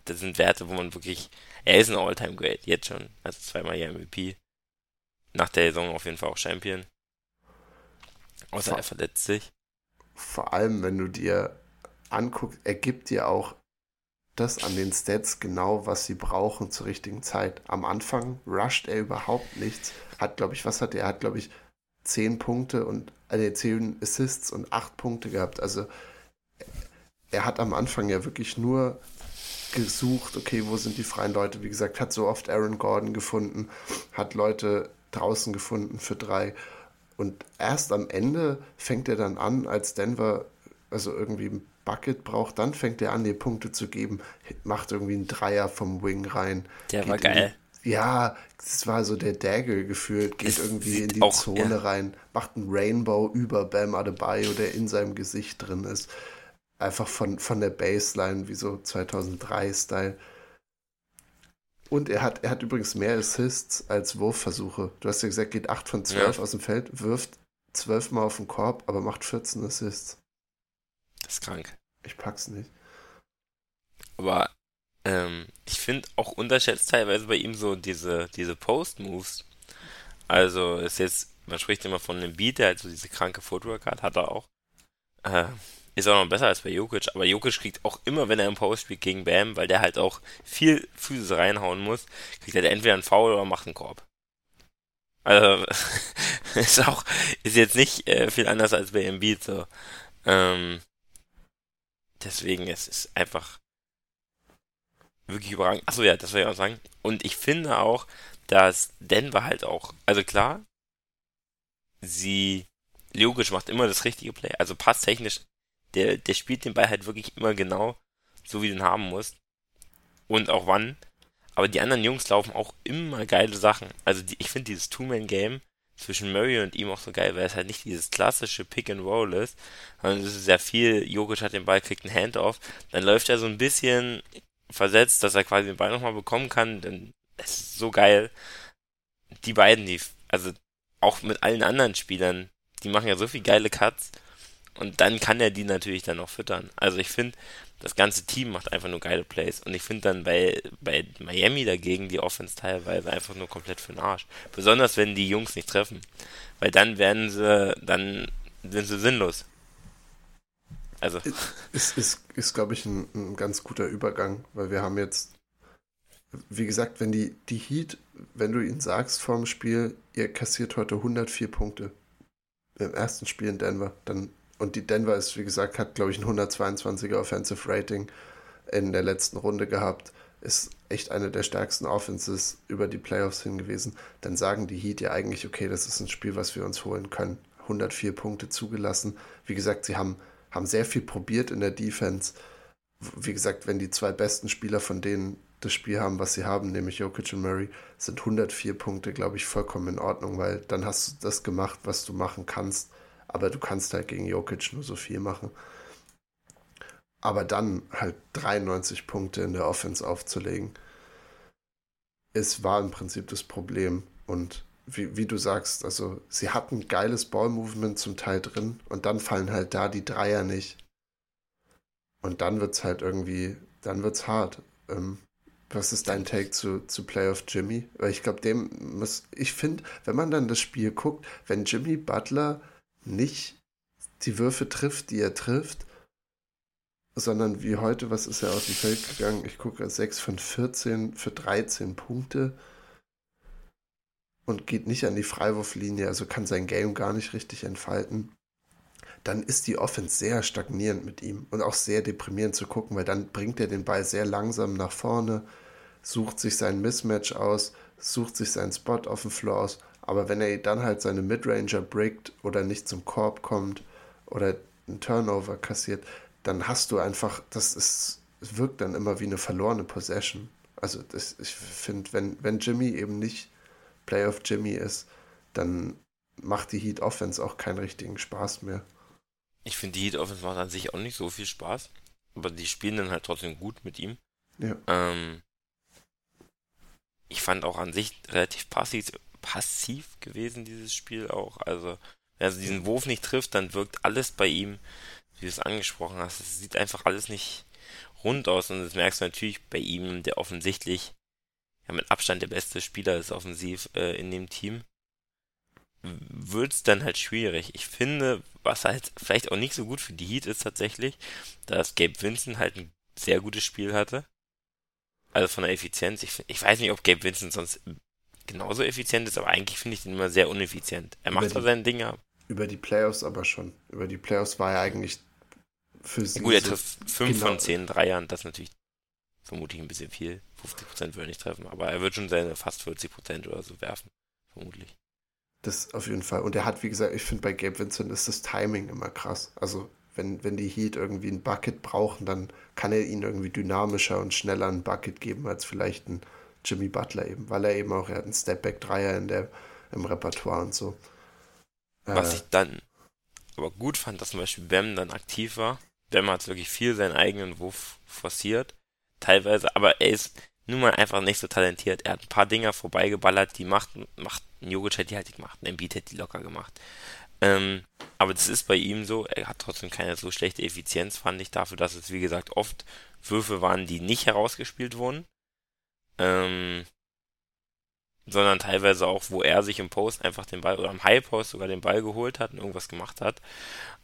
das sind Werte, wo man wirklich, er ist ein All-Time-Great, jetzt schon. Also zweimal hier MVP. Nach der Saison auf jeden Fall auch Champion. Außer vor, er verletzt sich. Vor allem, wenn du dir anguckst, er gibt dir auch das an den Stats genau, was sie brauchen zur richtigen Zeit. Am Anfang rusht er überhaupt nichts. Hat, glaube ich, was hat er? Er hat, glaube ich, 10 Punkte und also 10 Assists und 8 Punkte gehabt. Also er hat am Anfang ja wirklich nur gesucht, okay, wo sind die freien Leute? Wie gesagt, hat so oft Aaron Gordon gefunden, hat Leute draußen gefunden für drei. Und erst am Ende fängt er dann an, als Denver also irgendwie ein Bucket braucht, dann fängt er an, die Punkte zu geben, macht irgendwie einen Dreier vom Wing rein. Der war geil. In, ja, das war so der Dagger gefühlt, geht irgendwie in die auch, Zone ja. rein, macht einen Rainbow über Bam Adebayo, der in seinem Gesicht drin ist. Einfach von, von der Baseline, wie so 2003-Style. Und er hat, er hat übrigens mehr Assists als Wurfversuche. Du hast ja gesagt, geht 8 von 12 ja. aus dem Feld, wirft 12 Mal auf den Korb, aber macht 14 Assists. Das ist krank. Ich pack's nicht. Aber ähm, ich finde auch unterschätzt teilweise bei ihm so diese, diese Post-Moves. Also ist jetzt, man spricht immer von einem Beat, der halt so diese kranke Footwork hat, hat er auch. Äh, ist auch noch besser als bei Jokic, aber Jokic kriegt auch immer, wenn er im Post spielt gegen Bam, weil der halt auch viel Füße reinhauen muss, kriegt er entweder einen Foul oder macht einen Korb. Also ist auch, ist jetzt nicht äh, viel anders als bei Embiid so. Ähm, deswegen, es ist einfach wirklich überragend. Achso, ja, das will ich auch sagen. Und ich finde auch, dass Denver halt auch, also klar, sie, logisch macht immer das richtige Play, also passtechnisch, der, der spielt den Ball halt wirklich immer genau, so wie du ihn haben musst. Und auch wann. Aber die anderen Jungs laufen auch immer geile Sachen. Also die, ich finde dieses Two-Man-Game zwischen Murray und ihm auch so geil, weil es halt nicht dieses klassische Pick and Roll ist, sondern es ist sehr viel, Jokic hat den Ball, kriegt einen Handoff, dann läuft er so ein bisschen versetzt, dass er quasi den Ball nochmal bekommen kann, dann es ist so geil. Die beiden, die, also auch mit allen anderen Spielern, die machen ja so viel geile Cuts und dann kann er die natürlich dann noch füttern. Also ich finde, das ganze Team macht einfach nur geile Plays. Und ich finde dann bei, bei Miami dagegen die Offense teilweise einfach nur komplett für den Arsch. Besonders wenn die Jungs nicht treffen. Weil dann werden sie, dann sind sie sinnlos. Also. Ist, ist, ist glaube ich, ein, ein ganz guter Übergang, weil wir haben jetzt, wie gesagt, wenn die, die Heat, wenn du ihnen sagst vor dem Spiel, ihr kassiert heute 104 Punkte im ersten Spiel in Denver, dann und die Denver ist, wie gesagt, hat, glaube ich, ein 122er Offensive Rating in der letzten Runde gehabt. Ist echt eine der stärksten Offenses über die Playoffs hingewiesen. Dann sagen die Heat ja eigentlich, okay, das ist ein Spiel, was wir uns holen können. 104 Punkte zugelassen. Wie gesagt, sie haben, haben sehr viel probiert in der Defense. Wie gesagt, wenn die zwei besten Spieler von denen das Spiel haben, was sie haben, nämlich Jokic und Murray, sind 104 Punkte, glaube ich, vollkommen in Ordnung, weil dann hast du das gemacht, was du machen kannst aber du kannst halt gegen Jokic nur so viel machen. Aber dann halt 93 Punkte in der Offense aufzulegen, es war im Prinzip das Problem. Und wie, wie du sagst, also sie hatten geiles Ballmovement zum Teil drin und dann fallen halt da die Dreier nicht. Und dann wird es halt irgendwie, dann wird's hart. Ähm, was ist dein Take zu, zu Playoff Jimmy? Weil ich glaube, dem muss, ich finde, wenn man dann das Spiel guckt, wenn Jimmy Butler nicht die Würfe trifft, die er trifft, sondern wie heute, was ist er aus dem Feld gegangen? Ich gucke 6 von 14 für 13 Punkte und geht nicht an die Freiwurflinie, also kann sein Game gar nicht richtig entfalten. Dann ist die Offense sehr stagnierend mit ihm und auch sehr deprimierend zu gucken, weil dann bringt er den Ball sehr langsam nach vorne, sucht sich sein Mismatch aus, sucht sich seinen Spot auf dem Floor aus aber wenn er dann halt seine Midranger breakt oder nicht zum Korb kommt oder einen Turnover kassiert, dann hast du einfach, das ist, es wirkt dann immer wie eine verlorene Possession. Also das, ich finde, wenn, wenn Jimmy eben nicht Playoff Jimmy ist, dann macht die Heat Offense auch keinen richtigen Spaß mehr. Ich finde, die Heat Offense macht an sich auch nicht so viel Spaß, aber die spielen dann halt trotzdem gut mit ihm. Ja. Ähm, ich fand auch an sich relativ passiv, passiv gewesen, dieses Spiel auch. Also, wenn er diesen Wurf nicht trifft, dann wirkt alles bei ihm, wie du es angesprochen hast. Es sieht einfach alles nicht rund aus und das merkst du natürlich bei ihm, der offensichtlich ja mit Abstand der beste Spieler ist offensiv äh, in dem Team. Wird es dann halt schwierig. Ich finde, was halt vielleicht auch nicht so gut für die Heat ist tatsächlich, dass Gabe Vincent halt ein sehr gutes Spiel hatte. Also von der Effizienz. Ich, ich weiß nicht, ob Gabe Vincent sonst genauso effizient ist, aber eigentlich finde ich ihn immer sehr uneffizient. Er macht zwar seine Dinge. Über die Playoffs aber schon. Über die Playoffs war er eigentlich für sie. Ja, gut, er trifft 5 genau. von 10 Dreiern, das ist natürlich vermutlich ein bisschen viel. 50% würde er nicht treffen, aber er wird schon seine fast 40% oder so werfen, vermutlich. Das auf jeden Fall. Und er hat, wie gesagt, ich finde bei Gabe Vincent ist das Timing immer krass. Also wenn, wenn die Heat irgendwie ein Bucket brauchen, dann kann er ihnen irgendwie dynamischer und schneller ein Bucket geben als vielleicht ein Jimmy Butler eben, weil er eben auch, er hat einen Stepback-Dreier in der, im Repertoire und so. Was äh, ich dann aber gut fand, dass zum Beispiel Bam dann aktiv war. Bam hat wirklich viel seinen eigenen Wurf forciert, teilweise, aber er ist nun mal einfach nicht so talentiert. Er hat ein paar Dinger vorbeigeballert, die macht, macht ein Jogic hätte die halt gemacht, ein Embiid hätte die locker gemacht. Ähm, aber das ist bei ihm so, er hat trotzdem keine so schlechte Effizienz, fand ich, dafür, dass es, wie gesagt, oft Würfe waren, die nicht herausgespielt wurden. Ähm, sondern teilweise auch, wo er sich im Post einfach den Ball oder am High Post sogar den Ball geholt hat und irgendwas gemacht hat.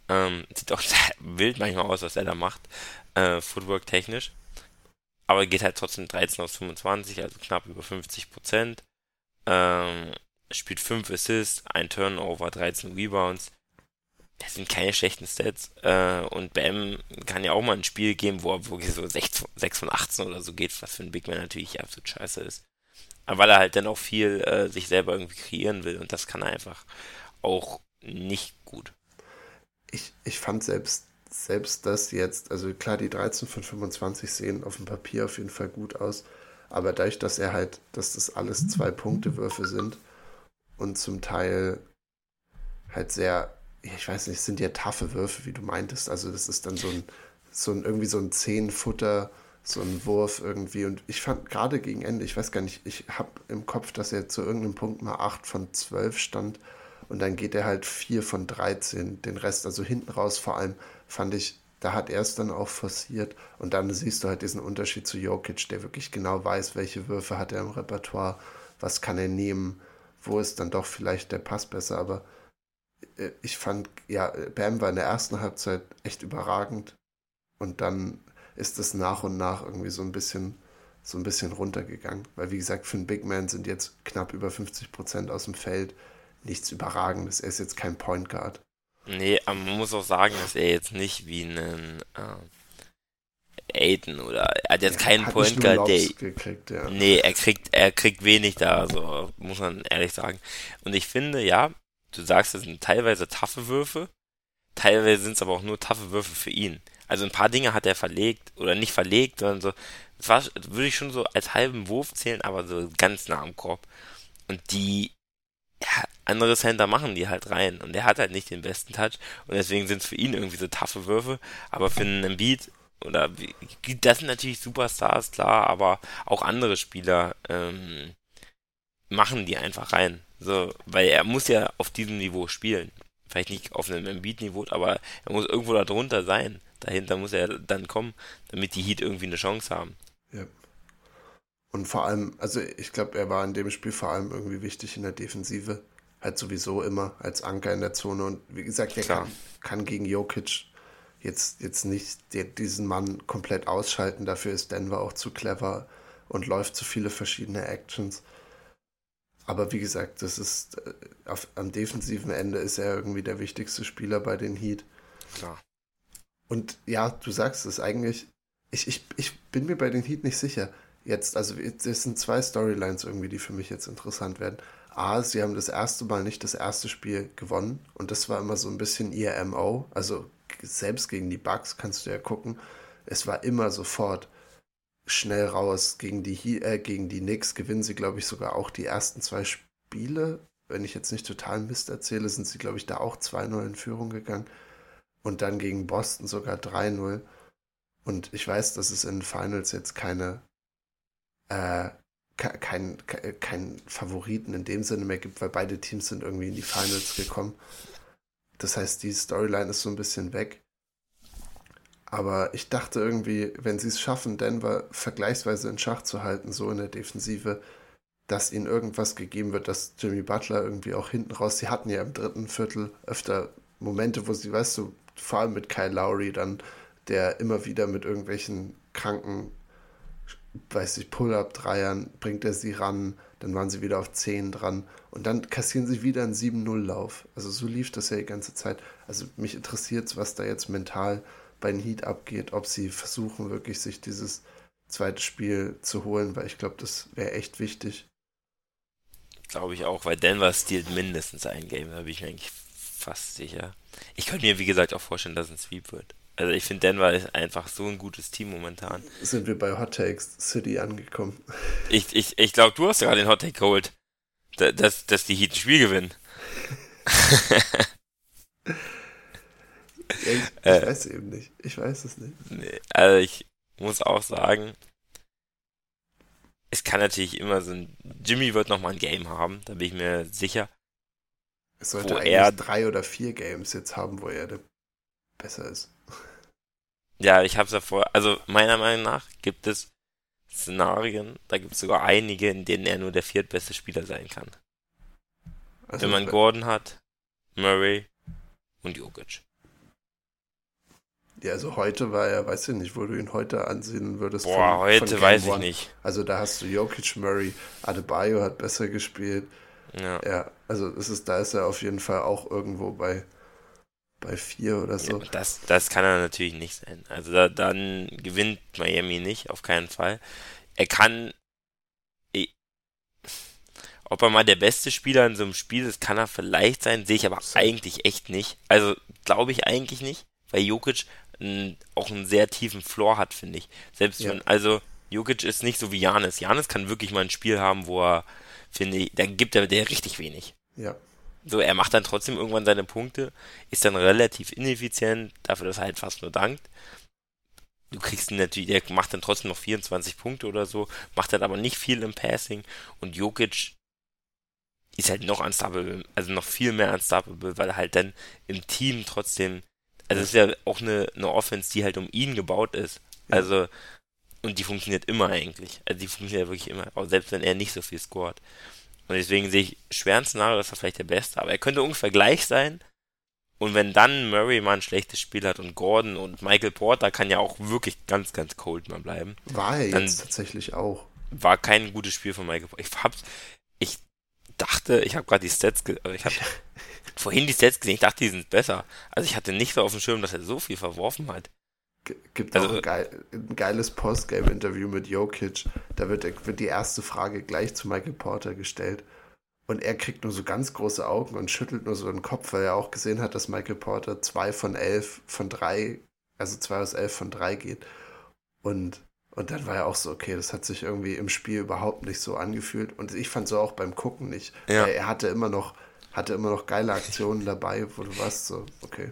Ähm, sieht auch wild manchmal aus, was er da macht, äh, Footwork technisch. Aber geht halt trotzdem 13 aus 25, also knapp über 50 Prozent. Ähm, spielt 5 Assists, ein Turnover, 13 Rebounds. Das sind keine schlechten Stats. Äh, und Bam kann ja auch mal ein Spiel geben, wo er wirklich so 6, 6 von 18 oder so geht, was für ein Big Man natürlich absolut scheiße ist. Aber weil er halt dann auch viel äh, sich selber irgendwie kreieren will und das kann er einfach auch nicht gut. Ich, ich fand selbst, selbst das jetzt, also klar, die 13 von 25 sehen auf dem Papier auf jeden Fall gut aus, aber dadurch, dass er halt, dass das alles zwei Punkte-Würfe sind und zum Teil halt sehr, ich weiß nicht, sind ja taffe Würfe, wie du meintest, also das ist dann so ein, so ein irgendwie so ein 10-Futter- so ein Wurf irgendwie. Und ich fand gerade gegen Ende, ich weiß gar nicht, ich habe im Kopf, dass er zu irgendeinem Punkt mal 8 von 12 stand. Und dann geht er halt 4 von 13. Den Rest, also hinten raus vor allem, fand ich, da hat er es dann auch forciert. Und dann siehst du halt diesen Unterschied zu Jokic, der wirklich genau weiß, welche Würfe hat er im Repertoire, was kann er nehmen, wo ist dann doch vielleicht der Pass besser. Aber ich fand, ja, Bam war in der ersten Halbzeit echt überragend. Und dann ist das nach und nach irgendwie so ein bisschen so ein bisschen runtergegangen. Weil wie gesagt, für einen Big Man sind jetzt knapp über 50 Prozent aus dem Feld nichts Überragendes. Er ist jetzt kein Point Guard. Nee, aber man muss auch sagen, dass er jetzt nicht wie ein äh, Aiden oder er hat jetzt er keinen hat Point Guard, der gekriegt, ja. Nee, er kriegt er kriegt wenig da, also muss man ehrlich sagen. Und ich finde, ja, du sagst, es sind teilweise taffe Würfe, teilweise sind es aber auch nur taffe Würfe für ihn. Also ein paar Dinge hat er verlegt oder nicht verlegt, sondern so, das war, würde ich schon so als halben Wurf zählen, aber so ganz nah am Korb. Und die, ja, andere Center machen die halt rein und er hat halt nicht den besten Touch und deswegen sind es für ihn irgendwie so taffe Würfe, aber für einen Embiid oder das sind natürlich Superstars, klar, aber auch andere Spieler ähm, machen die einfach rein. So, weil er muss ja auf diesem Niveau spielen. Vielleicht nicht auf einem Embiid-Niveau, aber er muss irgendwo da drunter sein dahinter muss er dann kommen, damit die Heat irgendwie eine Chance haben. Ja. Und vor allem, also ich glaube, er war in dem Spiel vor allem irgendwie wichtig in der Defensive. Halt sowieso immer als Anker in der Zone. Und wie gesagt, er kann, kann, gegen Jokic jetzt, jetzt nicht diesen Mann komplett ausschalten. Dafür ist Denver auch zu clever und läuft zu viele verschiedene Actions. Aber wie gesagt, das ist äh, auf, am defensiven Ende ist er irgendwie der wichtigste Spieler bei den Heat. Klar. Und ja, du sagst es eigentlich, ich, ich, ich bin mir bei den Heat nicht sicher. Jetzt, also es sind zwei Storylines irgendwie, die für mich jetzt interessant werden. A, sie haben das erste Mal nicht das erste Spiel gewonnen und das war immer so ein bisschen ihr MO. Also selbst gegen die Bugs kannst du ja gucken. Es war immer sofort schnell raus gegen die, äh, gegen die Knicks. Gewinnen sie, glaube ich, sogar auch die ersten zwei Spiele. Wenn ich jetzt nicht total Mist erzähle, sind sie, glaube ich, da auch 2-0 in Führung gegangen und dann gegen Boston sogar 3-0. Und ich weiß, dass es in Finals jetzt keine, äh, kein, kein Favoriten in dem Sinne mehr gibt, weil beide Teams sind irgendwie in die Finals gekommen. Das heißt, die Storyline ist so ein bisschen weg. Aber ich dachte irgendwie, wenn sie es schaffen, Denver vergleichsweise in Schach zu halten, so in der Defensive, dass ihnen irgendwas gegeben wird, dass Jimmy Butler irgendwie auch hinten raus, sie hatten ja im dritten Viertel öfter Momente, wo sie, weißt du, vor allem mit Kyle Lowry dann, der immer wieder mit irgendwelchen kranken, weiß ich, Pull-Up-Dreiern bringt er sie ran, dann waren sie wieder auf 10 dran und dann kassieren sie wieder einen 7-0-Lauf. Also so lief das ja die ganze Zeit. Also mich interessiert was da jetzt mental bei den Heat abgeht, ob sie versuchen wirklich sich dieses zweites Spiel zu holen, weil ich glaube, das wäre echt wichtig. Glaube ich auch, weil Denver stiehlt mindestens ein Game, da bin ich mir eigentlich fast sicher. Ich könnte mir, wie gesagt, auch vorstellen, dass es ein Sweep wird. Also ich finde, Denver ist einfach so ein gutes Team momentan. Sind wir bei Hot Takes City angekommen? Ich, ich, ich glaube, du hast gerade den Hot Take geholt, dass, dass die Heat ein Spiel gewinnen. ich, ich äh, weiß eben nicht. Ich weiß es nicht. Nee, also ich muss auch sagen, es kann natürlich immer so ein. Jimmy wird nochmal ein Game haben, da bin ich mir sicher. Es sollte eigentlich er, drei oder vier Games jetzt haben, wo er besser ist. Ja, ich hab's ja vor. Also meiner Meinung nach gibt es Szenarien, da gibt es sogar einige, in denen er nur der viertbeste Spieler sein kann. Also, Wenn man Gordon hat, Murray und Jokic. Ja, also heute war er, weiß ich nicht, wo du ihn heute ansehen würdest. Boah, von, heute von weiß ich nicht. Also da hast du Jokic, Murray, Adebayo hat besser gespielt. Ja. ja also es ist, da ist er auf jeden Fall auch irgendwo bei, bei vier oder so. Ja, das, das kann er natürlich nicht sein. Also da, dann gewinnt Miami nicht, auf keinen Fall. Er kann. Ob er mal der beste Spieler in so einem Spiel ist, kann er vielleicht sein, sehe ich aber eigentlich echt nicht. Also glaube ich eigentlich nicht, weil Jokic auch einen sehr tiefen Floor hat, finde ich. Selbst ja. wenn, also Jokic ist nicht so wie Janis. Janis kann wirklich mal ein Spiel haben, wo er, finde ich, da gibt er der richtig wenig. Ja. So, er macht dann trotzdem irgendwann seine Punkte, ist dann relativ ineffizient, dafür, dass er halt fast nur dankt. Du kriegst ihn natürlich, der macht dann trotzdem noch 24 Punkte oder so, macht dann aber nicht viel im Passing und Jokic ist halt noch unstoppable, also noch viel mehr unstoppable, weil er halt dann im Team trotzdem also es ist ja auch eine, eine Offense, die halt um ihn gebaut ist. Ja. Also, und die funktioniert immer eigentlich. Also die funktioniert wirklich immer, auch selbst wenn er nicht so viel scoret. Und deswegen sehe ich schwer ein Szenario, das war vielleicht der beste, aber er könnte ungefähr gleich sein. Und wenn dann Murray mal ein schlechtes Spiel hat und Gordon und Michael Porter kann ja auch wirklich ganz, ganz cold mal bleiben. War er jetzt tatsächlich auch. War kein gutes Spiel von Michael Porter. Ich hab's, ich dachte, ich habe gerade die Stats, also ich habe vorhin die Stats gesehen, ich dachte, die sind besser. Also ich hatte nicht so auf dem Schirm, dass er so viel verworfen hat. Gibt also, auch ein, geil, ein geiles Postgame-Interview mit Jokic. Da wird, wird die erste Frage gleich zu Michael Porter gestellt. Und er kriegt nur so ganz große Augen und schüttelt nur so den Kopf, weil er auch gesehen hat, dass Michael Porter zwei von elf von drei, also zwei aus elf von drei geht. Und, und dann war er auch so, okay, das hat sich irgendwie im Spiel überhaupt nicht so angefühlt. Und ich fand so auch beim Gucken nicht. Ja. Er hatte immer noch hatte immer noch geile Aktionen dabei, wo du warst so, okay.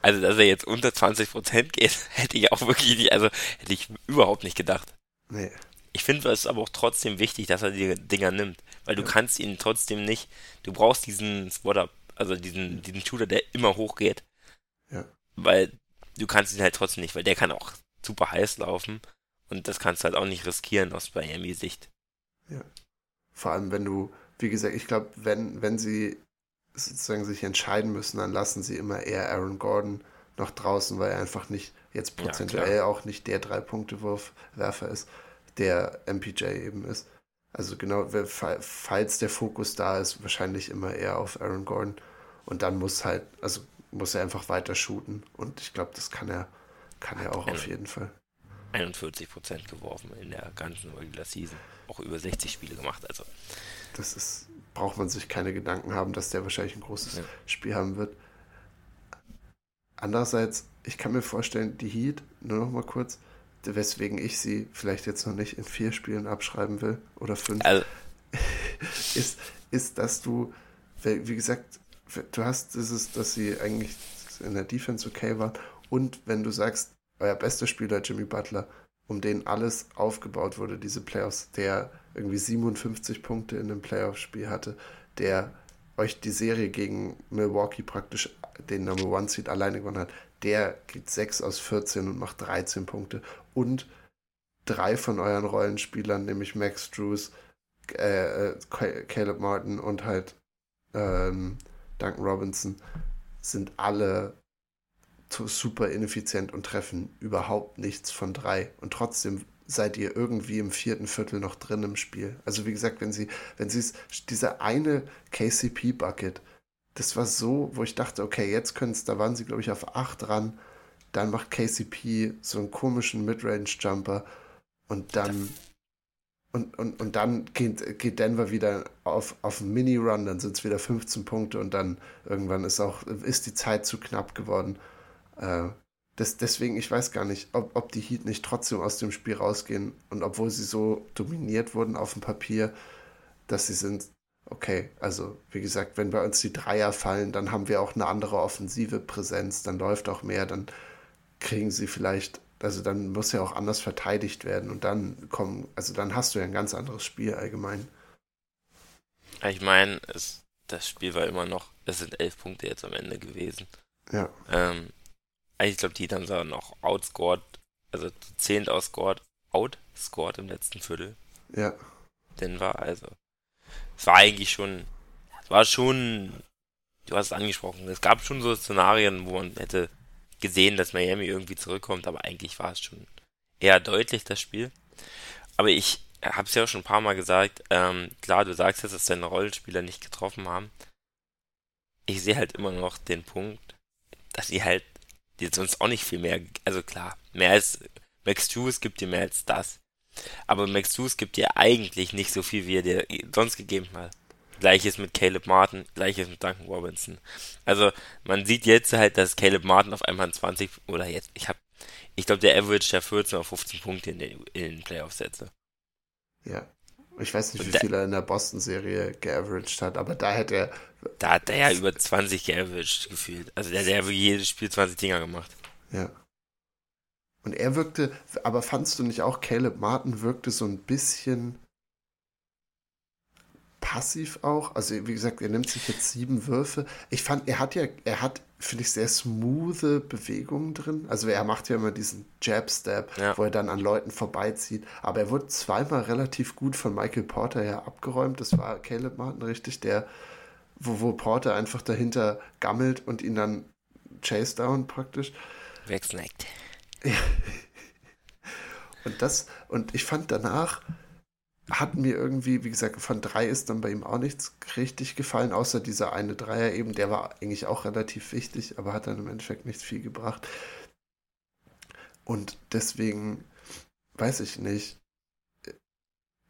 Also, dass er jetzt unter 20% geht, hätte ich auch wirklich nicht, also hätte ich überhaupt nicht gedacht. Nee. Ich finde es aber auch trotzdem wichtig, dass er die Dinger nimmt, weil du kannst ihn trotzdem nicht, du brauchst diesen Spotter, also diesen, diesen Shooter, der immer hochgeht. Ja. Weil du kannst ihn halt trotzdem nicht, weil der kann auch super heiß laufen und das kannst du halt auch nicht riskieren aus Miami-Sicht. Ja. Vor allem, wenn du, wie gesagt, ich glaube, wenn, wenn sie sozusagen sich entscheiden müssen, dann lassen sie immer eher Aaron Gordon noch draußen, weil er einfach nicht jetzt prozentuell ja, auch nicht der Drei-Punkte-Wurfwerfer ist, der MPJ eben ist. Also genau, falls der Fokus da ist, wahrscheinlich immer eher auf Aaron Gordon. Und dann muss halt, also muss er einfach weiter shooten. Und ich glaube, das kann er, kann er auch auf jeden Fall. 41% geworfen in der ganzen Regular Season. Auch über 60 Spiele gemacht, also das ist, braucht man sich keine Gedanken haben, dass der wahrscheinlich ein großes ja. Spiel haben wird. Andererseits, ich kann mir vorstellen, die Heat, nur noch mal kurz, weswegen ich sie vielleicht jetzt noch nicht in vier Spielen abschreiben will oder fünf, also. ist, ist, dass du, wie gesagt, du hast dieses, dass sie eigentlich in der Defense okay waren und wenn du sagst, euer bester Spieler Jimmy Butler, um den alles aufgebaut wurde, diese Playoffs, der irgendwie 57 Punkte in einem Playoff-Spiel hatte, der euch die Serie gegen Milwaukee praktisch den Number One Seed alleine gewonnen hat, der geht 6 aus 14 und macht 13 Punkte. Und drei von euren Rollenspielern, nämlich Max Drews, äh, äh Caleb Martin und halt ähm, Duncan Robinson, sind alle super ineffizient und treffen überhaupt nichts von drei. Und trotzdem seid ihr irgendwie im vierten Viertel noch drin im Spiel. Also wie gesagt, wenn sie, wenn sie es, diese eine KCP-Bucket, das war so, wo ich dachte, okay, jetzt können es, da waren sie, glaube ich, auf 8 dran. Dann macht KCP so einen komischen Midrange-Jumper Und dann und, und, und dann geht, geht Denver wieder auf, auf einen Mini-Run, dann sind es wieder 15 Punkte und dann irgendwann ist auch ist die Zeit zu knapp geworden. Äh, das, deswegen, ich weiß gar nicht, ob, ob die Heat nicht trotzdem aus dem Spiel rausgehen und obwohl sie so dominiert wurden auf dem Papier, dass sie sind, okay, also wie gesagt, wenn bei uns die Dreier fallen, dann haben wir auch eine andere offensive Präsenz, dann läuft auch mehr, dann kriegen sie vielleicht also dann muss ja auch anders verteidigt werden und dann kommen, also dann hast du ja ein ganz anderes Spiel allgemein. Ich meine, das Spiel war immer noch, es sind elf Punkte jetzt am Ende gewesen. Ja. Ähm, ich glaube, die haben sie noch outscored, also zehnt outscored, outscored im letzten Viertel. Ja. Denver, also. Es war eigentlich schon, es war schon, du hast es angesprochen, es gab schon so Szenarien, wo man hätte gesehen, dass Miami irgendwie zurückkommt, aber eigentlich war es schon eher deutlich, das Spiel. Aber ich habe es ja auch schon ein paar Mal gesagt, ähm, klar, du sagst jetzt, dass deine Rollenspieler nicht getroffen haben. Ich sehe halt immer noch den Punkt, dass sie halt die sonst auch nicht viel mehr, also klar, mehr als Max Juice gibt dir mehr als das. Aber Max Juice gibt dir eigentlich nicht so viel, wie er dir sonst gegeben hat. Gleiches mit Caleb Martin, gleiches mit Duncan Robinson. Also man sieht jetzt halt, dass Caleb Martin auf einmal 20 oder jetzt, ich habe, ich glaube der Average der 14 oder 15 Punkte in den, in den Playoffs setze. Ja. Ich weiß nicht, wie viel er in der Boston-Serie geaveraged hat, aber da hätte er. Da hat er ja über 20 geaveraged gefühlt. Also der, hat jedes Spiel 20 Dinger gemacht. Ja. Und er wirkte, aber fandst du nicht auch, Caleb Martin wirkte so ein bisschen passiv auch. Also wie gesagt, er nimmt sich jetzt sieben Würfe. Ich fand, er hat ja, er hat, finde ich, sehr smoothe Bewegungen drin. Also er macht ja immer diesen Jab-Step, ja. wo er dann an Leuten vorbeizieht. Aber er wurde zweimal relativ gut von Michael Porter her abgeräumt. Das war Caleb Martin richtig, der, wo, wo Porter einfach dahinter gammelt und ihn dann chase down praktisch. Wegsnackt. und das, und ich fand danach, hat mir irgendwie, wie gesagt, von drei ist dann bei ihm auch nichts richtig gefallen, außer dieser eine Dreier eben, der war eigentlich auch relativ wichtig, aber hat dann im Endeffekt nicht viel gebracht. Und deswegen weiß ich nicht.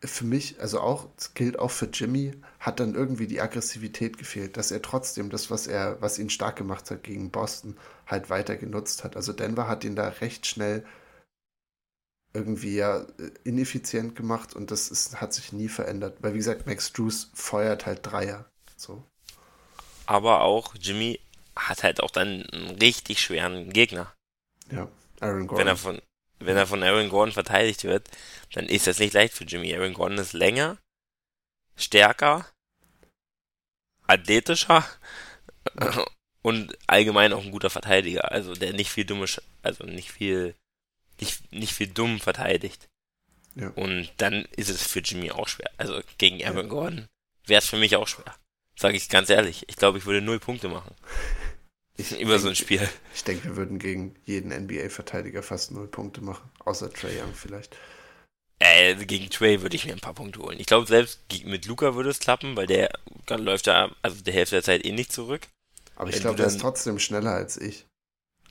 Für mich, also auch, gilt auch für Jimmy, hat dann irgendwie die Aggressivität gefehlt, dass er trotzdem das, was er, was ihn stark gemacht hat gegen Boston, halt weiter genutzt hat. Also Denver hat ihn da recht schnell irgendwie ja äh, ineffizient gemacht und das ist, hat sich nie verändert. Weil wie gesagt, Max Drews feuert halt Dreier. So. Aber auch Jimmy hat halt auch dann einen richtig schweren Gegner. Ja, Aaron Gordon. Wenn er von, wenn er von Aaron Gordon verteidigt wird, dann ist das nicht leicht für Jimmy. Aaron Gordon ist länger, stärker, athletischer und allgemein auch ein guter Verteidiger. Also der nicht viel dumme, also nicht viel nicht, nicht viel dumm verteidigt. Ja. Und dann ist es für Jimmy auch schwer. Also gegen Aaron ja. Gordon wäre es für mich auch schwer. Sage ich ganz ehrlich. Ich glaube, ich würde null Punkte machen. Ich Über denke, so ein Spiel. Ich denke, wir würden gegen jeden NBA-Verteidiger fast null Punkte machen. Außer Trey Young vielleicht. Äh, gegen Trey würde ich mir ein paar Punkte holen. Ich glaube, selbst mit Luca würde es klappen, weil der läuft ja, also der Hälfte der Zeit eh nicht zurück. Aber ich glaube, der ist trotzdem schneller als ich.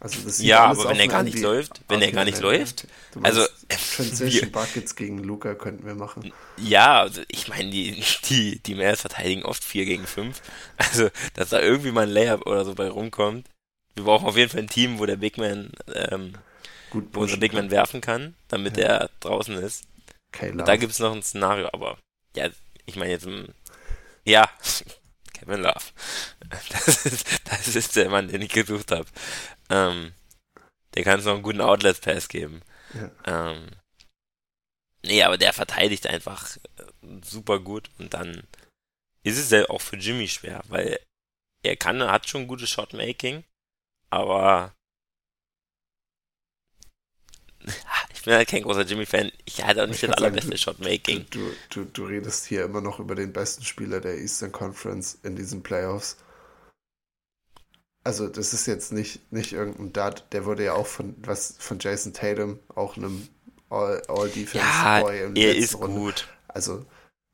Also das ja, aber wenn er gar nicht läuft, wenn er gar nicht läuft, also Transition Buckets gegen Luca könnten wir machen. Ja, also ich meine, die die die Mavs verteidigen oft 4 gegen 5. Also, dass da irgendwie mal ein Layup oder so bei rumkommt. Wir brauchen auf jeden Fall ein Team, wo der Big Man ähm, Gut wo unser Big Man werfen kann, damit ja. er draußen ist. Okay, da gibt es noch ein Szenario, aber ja, ich meine jetzt ja, Kevin Love. Das ist, das ist der Mann, den ich gesucht habe. Ähm, der kann es noch einen guten Outlet-Pass geben. Ja. Ähm, nee, aber der verteidigt einfach äh, super gut und dann ist es ja auch für Jimmy schwer, weil er kann, hat schon gutes Shotmaking, aber ich bin halt kein großer Jimmy-Fan. Ich hatte auch nicht das allerbeste Shotmaking. Du, du, du redest hier immer noch über den besten Spieler der Eastern Conference in diesen Playoffs also das ist jetzt nicht, nicht irgendein Dart, der wurde ja auch von was von Jason Tatum, auch einem All-Defense-Boy ja, im er ist Runde. gut. Also,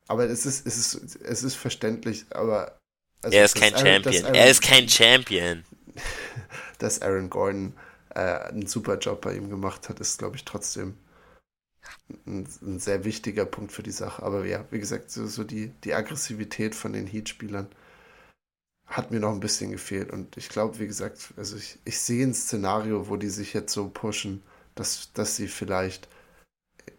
aber es ist, es ist, es ist verständlich, aber also er ist kein Aaron, Champion. Aaron, er ist kein Champion. Dass Aaron Gordon äh, einen super Job bei ihm gemacht hat, ist, glaube ich, trotzdem. ein, ein, sehr wichtiger Punkt für die Sache. Aber ja, wie gesagt, so, so die, die Aggressivität von den Heat-Spielern hat mir noch ein bisschen gefehlt. Und ich glaube, wie gesagt, also ich, ich sehe ein Szenario, wo die sich jetzt so pushen, dass, dass sie vielleicht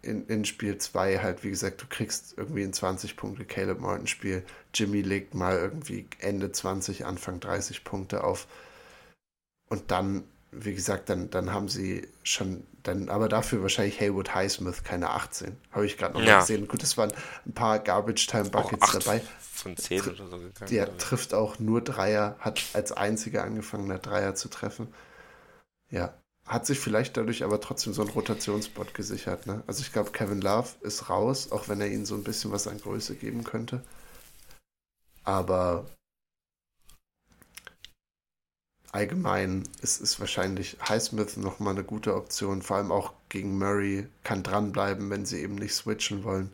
in, in Spiel 2 halt, wie gesagt, du kriegst irgendwie ein 20 Punkte Caleb Martin Spiel. Jimmy legt mal irgendwie Ende 20, Anfang 30 Punkte auf. Und dann, wie gesagt, dann, dann haben sie schon, dann, aber dafür wahrscheinlich Haywood Highsmith keine 18. Habe ich gerade noch ja. gesehen. Gut, es waren ein paar Garbage Time Buckets dabei. Von 10 oder so gegangen. Der trifft auch nur Dreier, hat als einziger angefangen, Dreier zu treffen. Ja, hat sich vielleicht dadurch aber trotzdem so einen Rotationsspot gesichert. Ne? Also ich glaube, Kevin Love ist raus, auch wenn er ihnen so ein bisschen was an Größe geben könnte. Aber allgemein ist, ist wahrscheinlich Highsmith nochmal eine gute Option, vor allem auch gegen Murray, kann dranbleiben, wenn sie eben nicht switchen wollen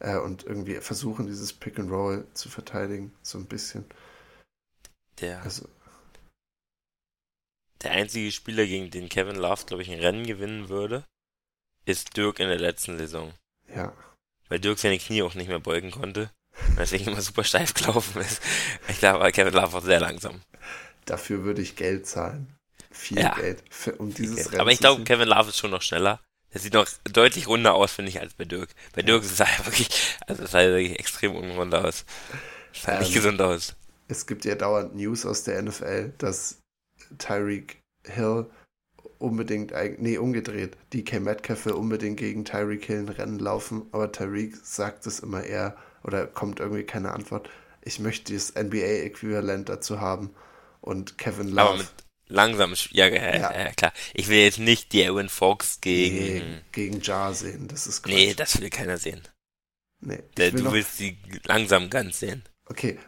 äh, und irgendwie versuchen, dieses Pick and Roll zu verteidigen, so ein bisschen. Der, also, der einzige Spieler, gegen den Kevin Love, glaube ich, ein Rennen gewinnen würde, ist Dirk in der letzten Saison. Ja. Weil Dirk seine Knie auch nicht mehr beugen konnte. Deswegen immer super steif gelaufen ist. Ich glaube, Kevin Love auch sehr langsam. Dafür würde ich Geld zahlen. Viel ja. Geld. Für, um dieses Geld. Rennen Aber ich glaube, Kevin Love ist schon noch schneller. Der sieht noch deutlich runder aus, finde ich, als bei Dirk. Bei Dirk sah er wirklich, also sah wirklich extrem unrund aus. Es sah ähm, nicht gesund aus. Es gibt ja dauernd News aus der NFL, dass Tyreek Hill unbedingt, nee, umgedreht. DK Metcalf will unbedingt gegen Tyreek Hill ein Rennen laufen, aber Tyreek sagt es immer eher oder kommt irgendwie keine Antwort. Ich möchte das NBA-Äquivalent dazu haben und Kevin Love. Aber mit langsam, ja, ja, ja. klar. Ich will jetzt nicht die Aaron Fox gegen. Nee, gegen Jar sehen, das ist Quatsch. Nee, das will keiner sehen. Nee. Der, du noch... willst sie langsam ganz sehen. Okay,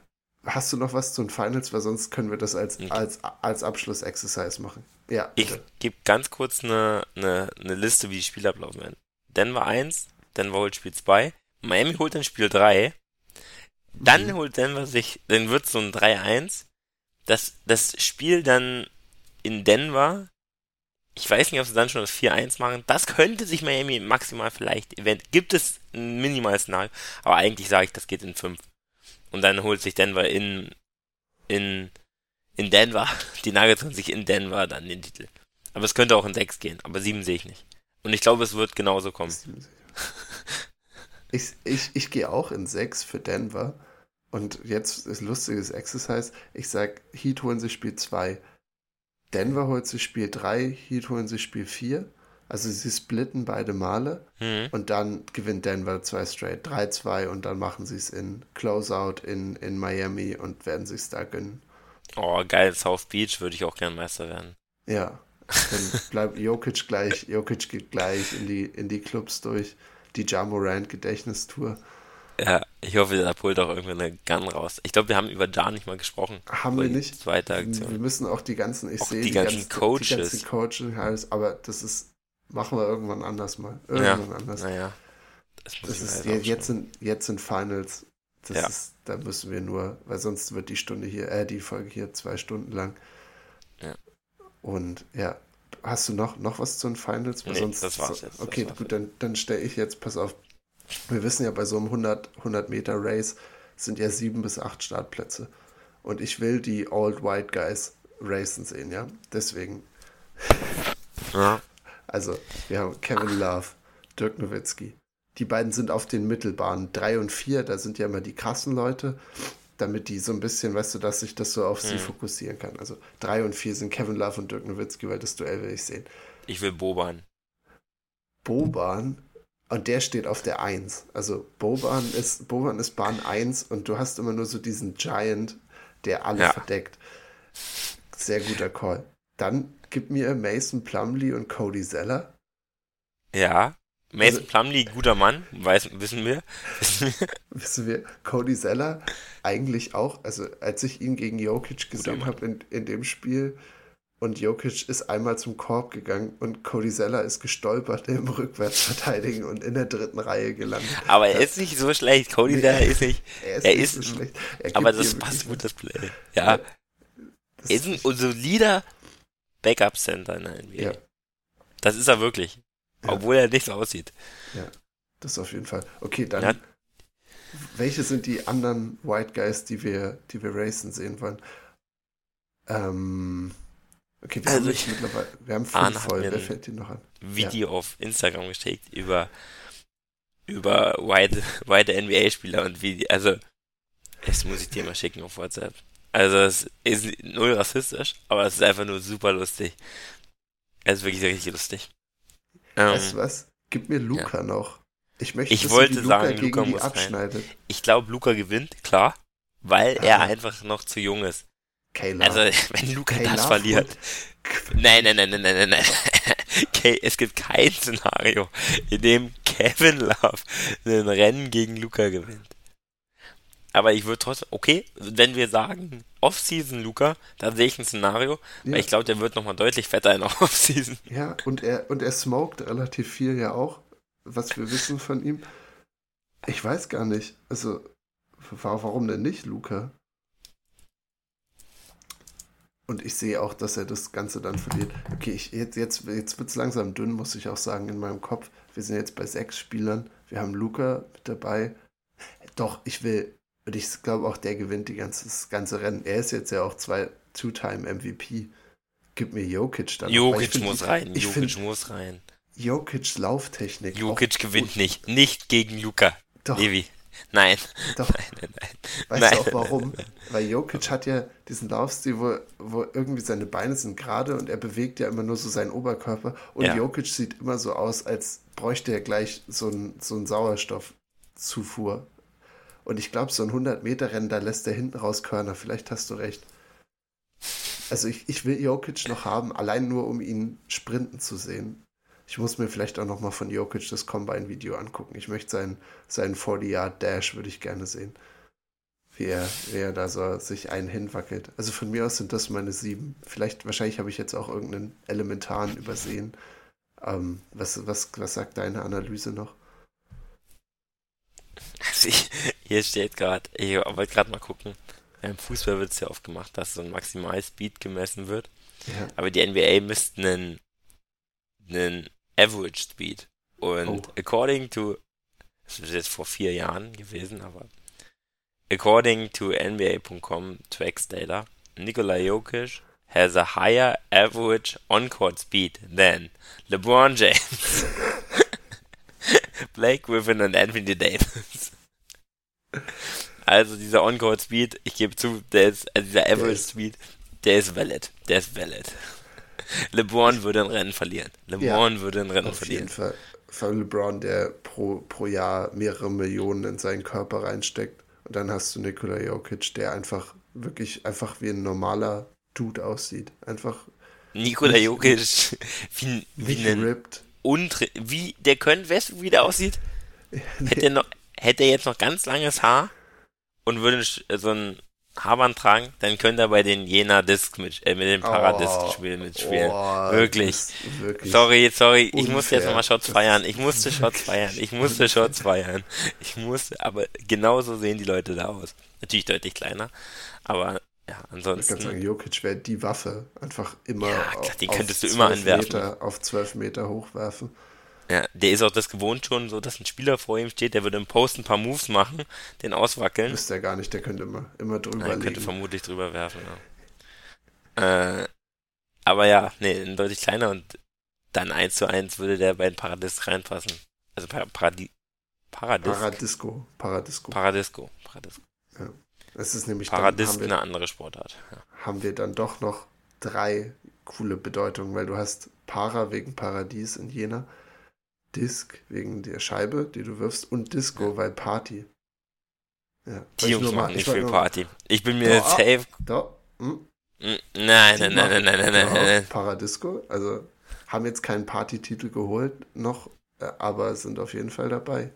Hast du noch was zu den Finals? Weil sonst können wir das als, okay. als, als Abschluss-Exercise machen. Ja. Ich gebe ganz kurz eine, eine, eine Liste, wie die Spiele ablaufen werden. Denver 1, Denver holt Spiel 2, Miami holt dann Spiel 3, dann mhm. holt Denver sich, dann wird so ein 3-1. Das, das Spiel dann in Denver, ich weiß nicht, ob sie dann schon das 4-1 machen. Das könnte sich Miami maximal vielleicht, event, gibt es ein minimales Szenario, aber eigentlich sage ich, das geht in 5. Und dann holt sich Denver in, in, in Denver, die Nuggets holen sich in Denver dann den Titel. Aber es könnte auch in 6 gehen, aber 7 sehe ich nicht. Und ich glaube, es wird genauso kommen. Ich, ich, ich gehe auch in 6 für Denver. Und jetzt ist lustiges Exercise. Ich sag, Heat holen sich Spiel 2. Denver holt sich Spiel 3, Heat holen sich Spiel 4. Also sie splitten beide Male mhm. und dann gewinnt Denver zwei straight, 3-2 und dann machen sie es in Closeout in, in Miami und werden sich da gönnen. Oh, geil, South Beach würde ich auch gern Meister werden. Ja, dann bleibt Jokic gleich, Jokic geht gleich in die, in die Clubs durch, die Jamorant Gedächtnistour. Ja, ich hoffe, da pullt auch irgendwie eine Gun raus. Ich glaube, wir haben über Ja nicht mal gesprochen. Haben wir nicht. Zweite Aktion. Wir müssen auch die ganzen, ich sehe die, die, ganzen Coaches. Die ganzen Coaches, aber das ist Machen wir irgendwann anders mal. Irgendwann ja, anders. Naja. Das, das ist, ja, jetzt, sind, jetzt sind Finals. Das ja. ist, da müssen wir nur, weil sonst wird die Stunde hier, äh, die Folge hier zwei Stunden lang. Ja. Und ja, hast du noch, noch was zu den Finals? Nee, sonst, das war's jetzt. Okay, war's gut, dann, dann stelle ich jetzt, pass auf. Wir wissen ja, bei so einem 100, 100 Meter Race sind ja sieben bis acht Startplätze. Und ich will die Old White Guys racen sehen, ja? Deswegen. Ja. Also, wir haben Kevin Love, Dirk Nowitzki. Die beiden sind auf den Mittelbahnen. Drei und vier, da sind ja immer die krassen Leute, damit die so ein bisschen, weißt du, dass sich das so auf mhm. sie fokussieren kann. Also drei und vier sind Kevin Love und Dirk Nowitzki, weil das Duell will ich sehen. Ich will Boban. Boban? Und der steht auf der 1. Also Boban ist, Boban ist Bahn 1 und du hast immer nur so diesen Giant, der alle ja. verdeckt. Sehr guter Call. Dann gib mir Mason Plumley und Cody Zeller. Ja, Mason also, Plumley, guter Mann, weiß, wissen wir. wissen wir. Cody Zeller eigentlich auch, also als ich ihn gegen Jokic gesehen habe in, in dem Spiel und Jokic ist einmal zum Korb gegangen und Cody Zeller ist gestolpert im Rückwärtsverteidigen und in der dritten Reihe gelandet. Aber er ist nicht so schlecht. Cody Zeller ist nicht. Er ist, er nicht ist so schlecht. aber das passt gut, das Play. Ja. Das er ist ein solider Backup Center in der NBA. Ja. Das ist er wirklich. Ja. Obwohl er nicht so aussieht. Ja, das auf jeden Fall. Okay, dann. Ja. Welche sind die anderen White Guys, die wir, die wir racen sehen wollen? Ähm, okay, wir also haben ich, mittlerweile, wir haben fünf voll. Wer fällt dir noch an? Video ja. auf Instagram geschickt über über white, white NBA-Spieler und wie, also, das muss ich dir mal schicken auf WhatsApp. Also, es ist null rassistisch, aber es ist einfach nur super lustig. Es ist wirklich richtig lustig. Weißt du ähm, was? Gib mir Luca ja. noch. Ich möchte, ich wollte Luca sagen, Luca muss abschneidet. Rein. Ich glaube, Luca gewinnt, klar, weil ah. er einfach noch zu jung ist. Kayla. Also, wenn Luca Kayla das verliert. Nein, nein, nein, nein, nein, nein. Okay, es gibt kein Szenario, in dem Kevin Love ein Rennen gegen Luca gewinnt. Aber ich würde trotzdem, okay, wenn wir sagen Off-Season Luca, dann sehe ich ein Szenario, ja. weil ich glaube, der wird nochmal deutlich fetter in Off-Season. Ja, und er, und er smoked relativ viel ja auch, was wir wissen von ihm. Ich weiß gar nicht, also, warum denn nicht Luca? Und ich sehe auch, dass er das Ganze dann verliert. Okay, ich, jetzt, jetzt, jetzt wird es langsam dünn, muss ich auch sagen, in meinem Kopf. Wir sind jetzt bei sechs Spielern. Wir haben Luca mit dabei. Doch, ich will, und ich glaube auch, der gewinnt die ganze, das ganze Rennen. Er ist jetzt ja auch zwei Two-Time-MVP. Gib mir Jokic dann. Jokic find, muss rein. Ich Jokic find, muss rein. Jokic Lauftechnik. Jokic gewinnt gut. nicht. Nicht gegen Luca. Doch. Evi. Nein. Doch. Nein, nein, nein. Weißt nein, du auch warum? Nein, Weil Jokic hat ja diesen Laufstil, wo, wo irgendwie seine Beine sind gerade und er bewegt ja immer nur so seinen Oberkörper. Und ja. Jokic sieht immer so aus, als bräuchte er gleich so einen so Sauerstoffzufuhr. Und ich glaube, so ein 100-Meter-Rennen, da lässt er hinten raus Körner. Vielleicht hast du recht. Also ich, ich will Jokic noch haben, allein nur um ihn sprinten zu sehen. Ich muss mir vielleicht auch noch mal von Jokic das Combine-Video angucken. Ich möchte seinen, seinen 40-Yard-Dash, würde ich gerne sehen. Wie er, wie er da so sich einen hinwackelt. Also von mir aus sind das meine sieben. Vielleicht, wahrscheinlich habe ich jetzt auch irgendeinen elementaren übersehen. Ähm, was, was, was sagt deine Analyse noch? Also ich, hier steht gerade, ich wollte gerade mal gucken. Im Fußball wird es ja oft gemacht, dass so ein Maximal-Speed gemessen wird. Ja. Aber die NBA müssten einen, einen Average Speed. Und oh. according to, das ist jetzt vor vier Jahren gewesen, aber according to NBA.com Tracks Data, Nikola Jokic has a higher average on-court speed than LeBron James, Blake Griffin und Anthony Davis. Also dieser On-Court Speed, ich gebe zu, der ist, also dieser Average Speed, der ist valid. Der ist valid. LeBron würde ein Rennen verlieren. LeBron ja, würde ein Rennen auf verlieren. Auf jeden Fall. Vor LeBron, der pro, pro Jahr mehrere Millionen in seinen Körper reinsteckt. Und dann hast du Nikola Jokic, der einfach wirklich einfach wie ein normaler Dude aussieht. Einfach. Nikola Jokic, wie, wie ein ripped. Untre wie der könnte, weißt du, wie der aussieht? hätte, er noch, hätte er jetzt noch ganz langes Haar und würde so ein Hamann tragen, dann könnte er bei den Jena Disc mit, äh, mit dem Paradisc-Spiel oh, mitspielen. Oh, wirklich. wirklich. Sorry, sorry, unfair. ich musste jetzt nochmal Shots feiern. Ich musste Shots feiern. Ich musste Shots feiern. Ich musste, aber genauso sehen die Leute da aus. Natürlich deutlich kleiner, aber ja, ansonsten. Ich kann sagen, Jokic wäre die Waffe. Einfach immer. Ja, klar, die könntest du immer anwerfen. Meter, auf 12 Meter hochwerfen. Ja, der ist auch das gewohnt schon, so dass ein Spieler vor ihm steht, der würde im Post ein paar Moves machen, den auswackeln. Wüsste er gar nicht, der könnte immer, immer drüber Nein, könnte vermutlich drüber werfen, ja. Äh, aber ja, nee, ein deutlich kleiner und dann eins zu eins würde der bei den Paradis reinpassen. Also Paradi Paradis Paradisco. Paradisco. Paradisco. Paradisco. Ja. Das ist nämlich Paradis eine andere Sportart. Ja. Haben wir dann doch noch drei coole Bedeutungen, weil du hast Para wegen Paradies in Jena, Disc wegen der Scheibe, die du wirfst, und Disco, weil Party. Ja, die Jungs machen nicht viel Party. Ich bin mir doch, safe. Doch. Hm? Nein, nein, nein, nein, nein, nein, nein, nein. Paradisco, also haben jetzt keinen Partytitel geholt noch, äh, aber sind auf jeden Fall dabei.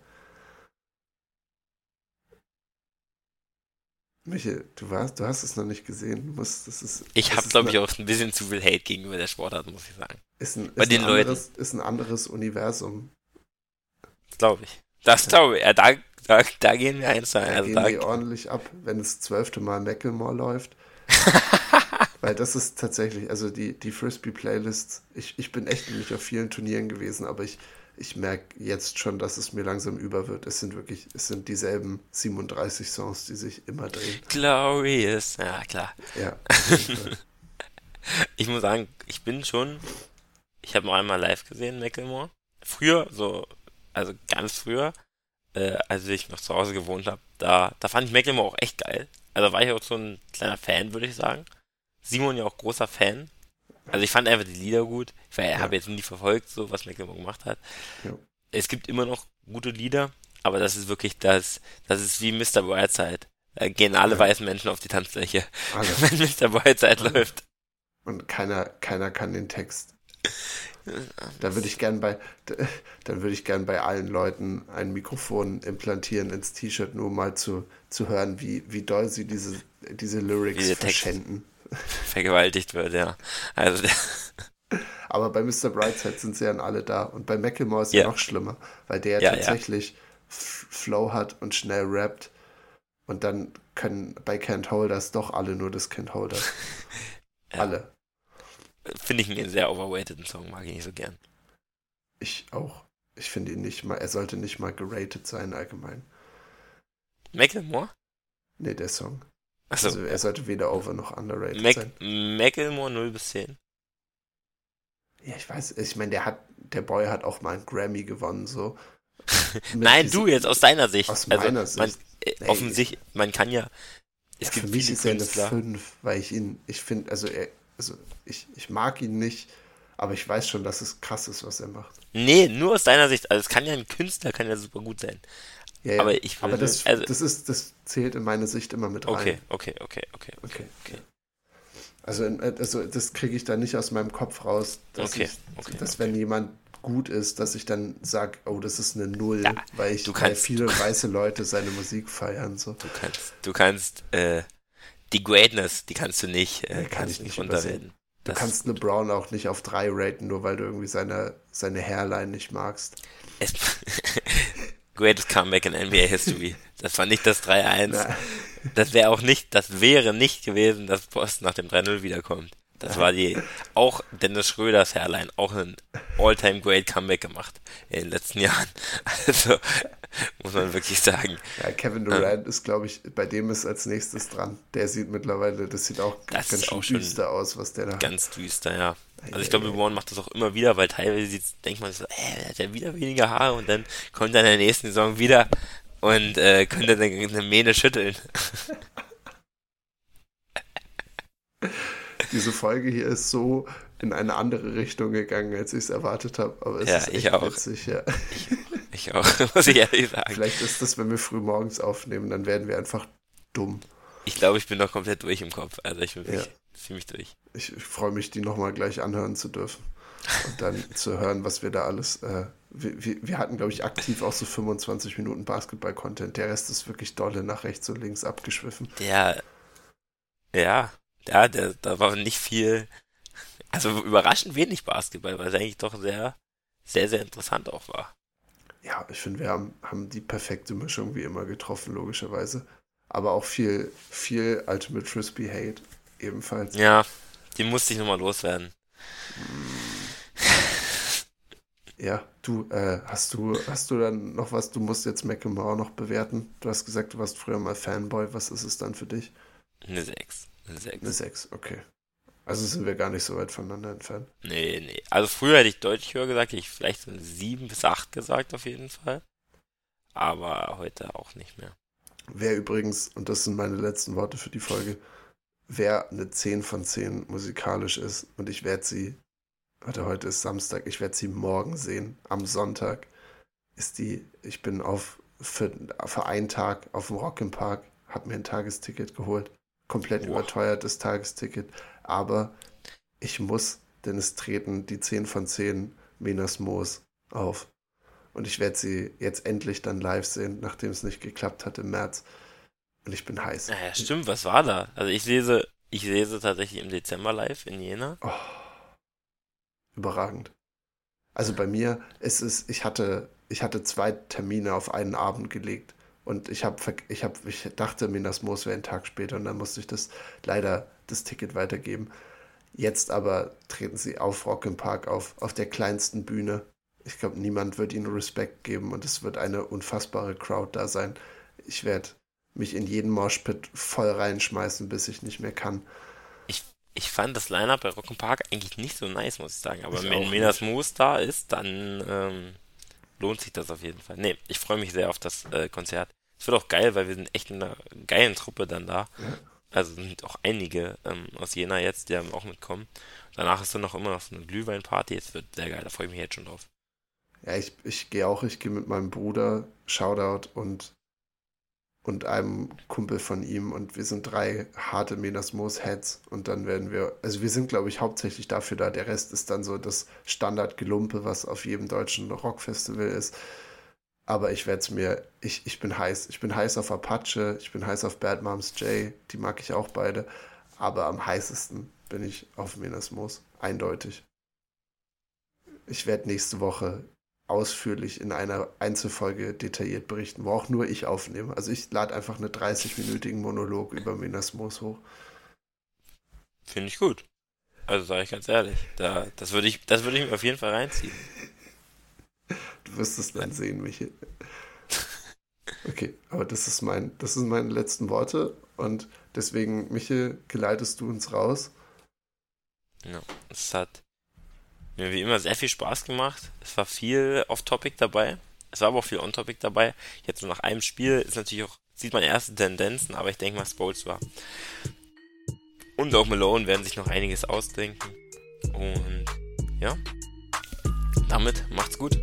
Michael, du warst, du hast es noch nicht gesehen. Du musst, das ist, ich habe, glaube ich, auch ein bisschen zu viel Hate gegenüber der Sportart, muss ich sagen. Ist ein, Bei ist den ein Leuten. Anderes, ist ein anderes Universum. Glaube ich. Das glaube ich. Ja, da, da, da gehen wir eins ein. Da also gehen da, die ordentlich ab, wenn das zwölfte Mal Macklemore läuft. Weil das ist tatsächlich, also die, die Frisbee-Playlists, ich, ich bin echt nicht auf vielen Turnieren gewesen, aber ich, ich merke jetzt schon, dass es mir langsam über wird. Es sind wirklich, es sind dieselben 37 Songs, die sich immer drehen. Glorious, ja klar. Ja. ich muss sagen, ich bin schon, ich habe noch einmal live gesehen, Macklemore. Früher, so, also ganz früher, äh, als ich noch zu Hause gewohnt habe, da, da fand ich Macklemore auch echt geil. Also war ich auch so ein kleiner Fan, würde ich sagen. Simon ja auch großer Fan. Also ich fand einfach die Lieder gut. Ich ja. habe jetzt nie verfolgt, so was Macklemore gemacht hat. Ja. Es gibt immer noch gute Lieder, aber das ist wirklich das, das ist wie Mr. Brightside. Da gehen alle ja. weißen Menschen auf die Tanzfläche, alle. wenn Mr. Brightside läuft. Und keiner, keiner kann den Text. Da würde ich gern bei, dann würde ich gern bei allen Leuten ein Mikrofon implantieren ins T-Shirt, nur mal zu, zu hören, wie, wie doll sie diese, diese Lyrics wie verschänden. Vergewaltigt wird, ja. Also Aber bei Mr. Brightside sind sie ja alle da. Und bei Macklemore ist ja, ja noch schlimmer, weil der ja, tatsächlich ja. Flow hat und schnell rappt. Und dann können bei Can't Holders doch alle nur das Can't Holders. Alle finde ich einen sehr overweighted Song, mag ich nicht so gern. Ich auch. Ich finde ihn nicht mal, er sollte nicht mal geratet sein allgemein. Macklemore? Nee, der Song. Achso. Also er sollte weder over noch underrated Mac sein. Macklemore 0 bis 10. Ja, ich weiß, ich meine, der hat, der Boy hat auch mal einen Grammy gewonnen, so. Nein, du jetzt aus deiner Sicht. Aus also, meiner Sicht. Man, äh, offensichtlich, man kann ja. Es ja, gibt für mich ist er eine 5, weil ich ihn, ich finde, also er, also ich, ich mag ihn nicht, aber ich weiß schon, dass es krass ist, was er macht. Nee, nur aus deiner Sicht. Also es kann ja ein Künstler, kann ja super gut sein. Ja, ja. Aber ich würde, Aber das, also, das ist, das zählt in meine Sicht immer mit rein. Okay, okay, okay, okay, okay. okay. Also, also das kriege ich da nicht aus meinem Kopf raus, dass, okay, ich, dass wenn jemand gut ist, dass ich dann sage, oh, das ist eine Null, ja, weil ich kannst, weil viele weiße Leute seine Musik feiern. So. Du kannst, du kannst äh, die Greatness, die kannst du nicht, äh, kann ich nicht unterreden. Du kannst LeBron auch nicht auf drei raten, nur weil du irgendwie seine, seine Hairline nicht magst. Es, greatest Comeback in NBA History. Das war nicht das 3-1. Das wäre auch nicht, das wäre nicht gewesen, dass Boston nach dem 3-0 wiederkommt. Das war die, auch Dennis Schröders Hairline, auch ein All-Time Great Comeback gemacht in den letzten Jahren. Also, muss man wirklich sagen. Ja, Kevin Durant ähm, ist, glaube ich, bei dem ist als nächstes dran. Der sieht mittlerweile, das sieht auch das ganz auch düster aus, was der da Ganz düster, ja. Also ich glaube, LeBron macht das auch immer wieder, weil teilweise denkt man so, der hat ja wieder weniger Haare und dann kommt er in der nächsten Saison wieder und äh, könnte dann eine Mähne schütteln. Diese Folge hier ist so in eine andere Richtung gegangen, als ich es erwartet habe. Aber es ja, ist echt ich auch. witzig, ja. Ich, ich auch, muss ich ehrlich sagen. Vielleicht ist das, wenn wir früh morgens aufnehmen, dann werden wir einfach dumm. Ich glaube, ich bin noch komplett durch im Kopf. Also ich bin ja. Ziemlich durch. Ich, ich freue mich, die nochmal gleich anhören zu dürfen. Und dann zu hören, was wir da alles. Äh, wir, wir, wir, hatten, glaube ich, aktiv auch so 25 Minuten Basketball-Content. Der Rest ist wirklich dolle nach rechts und links abgeschwiffen. Der. Ja, ja, der, da war nicht viel. Also überraschend wenig Basketball, weil es eigentlich doch sehr, sehr, sehr interessant auch war. Ja, ich finde, wir haben, haben die perfekte Mischung wie immer getroffen, logischerweise. Aber auch viel, viel Ultimate Frisbee Hate ebenfalls. Ja, die musste ich nochmal loswerden. Ja, du, äh, hast du, hast du dann noch was, du musst jetzt McEnroe noch bewerten. Du hast gesagt, du warst früher mal Fanboy, was ist es dann für dich? Eine 6. Eine 6. Eine 6, okay. Also sind wir gar nicht so weit voneinander entfernt. Nee, nee. Also früher hätte ich deutlich höher gesagt, ich vielleicht so eine 7 bis 8 gesagt auf jeden Fall. Aber heute auch nicht mehr. Wer übrigens, und das sind meine letzten Worte für die Folge, wer eine 10 von 10 musikalisch ist und ich werde sie, warte, heute ist Samstag, ich werde sie morgen sehen, am Sonntag, ist die, ich bin auf, für, für einen Tag auf dem Rock im Park, habe mir ein Tagesticket geholt, komplett Boah. überteuertes Tagesticket, aber ich muss, denn es treten die 10 von 10 Minas Moos auf. Und ich werde sie jetzt endlich dann live sehen, nachdem es nicht geklappt hat im März. Und ich bin heiß. Naja, stimmt, was war da? Also ich lese, ich lese tatsächlich im Dezember live in Jena. Oh, überragend. Also bei mir ist es, ich hatte, ich hatte zwei Termine auf einen Abend gelegt, Und ich habe, ich habe, ich dachte, Minas Moos wäre ein Tag später und dann musste ich das leider das Ticket weitergeben. Jetzt aber treten sie auf Rock im Park auf, auf der kleinsten Bühne. Ich glaube, niemand wird ihnen Respekt geben und es wird eine unfassbare Crowd da sein. Ich werde mich in jeden Moshpit voll reinschmeißen, bis ich nicht mehr kann. Ich, ich fand das Line-Up bei Rock im Park eigentlich nicht so nice, muss ich sagen. Aber ich wenn Minas Moos da ist, dann ähm, lohnt sich das auf jeden Fall. Nee, ich freue mich sehr auf das äh, Konzert. Es wird auch geil, weil wir sind echt in einer geilen Truppe dann da. Ja. Also sind auch einige ähm, aus Jena jetzt, die haben auch mitkommen. Danach ist dann noch immer noch so eine Glühweinparty. Es wird sehr geil, da freue ich mich jetzt schon drauf. Ja, ich, ich gehe auch, ich gehe mit meinem Bruder, Shoutout und, und einem Kumpel von ihm und wir sind drei harte Menasmos-Heads und dann werden wir, also wir sind glaube ich hauptsächlich dafür da, der Rest ist dann so das Standardgelumpe, was auf jedem deutschen Rockfestival ist. Aber ich werde es mir, ich, ich bin heiß. Ich bin heiß auf Apache, ich bin heiß auf Bad Moms J, die mag ich auch beide. Aber am heißesten bin ich auf Menasmos, eindeutig. Ich werde nächste Woche ausführlich in einer Einzelfolge detailliert berichten, wo auch nur ich aufnehme. Also ich lade einfach einen 30-minütigen Monolog über Menasmos hoch. Finde ich gut. Also sage ich ganz ehrlich, da, das würde ich, das würde ich mir auf jeden Fall reinziehen. Du wirst es dann sehen, Michael. Okay, aber das ist mein, das sind meine letzten Worte und deswegen, Michael, geleitest du uns raus. Ja, es hat mir wie immer sehr viel Spaß gemacht. Es war viel off-topic dabei. Es war aber auch viel on-topic dabei. Jetzt so nach einem Spiel ist natürlich auch, sieht man erste Tendenzen, aber ich denke mal, Spolz war. Und auch Malone werden sich noch einiges ausdenken. Und ja, damit macht's gut.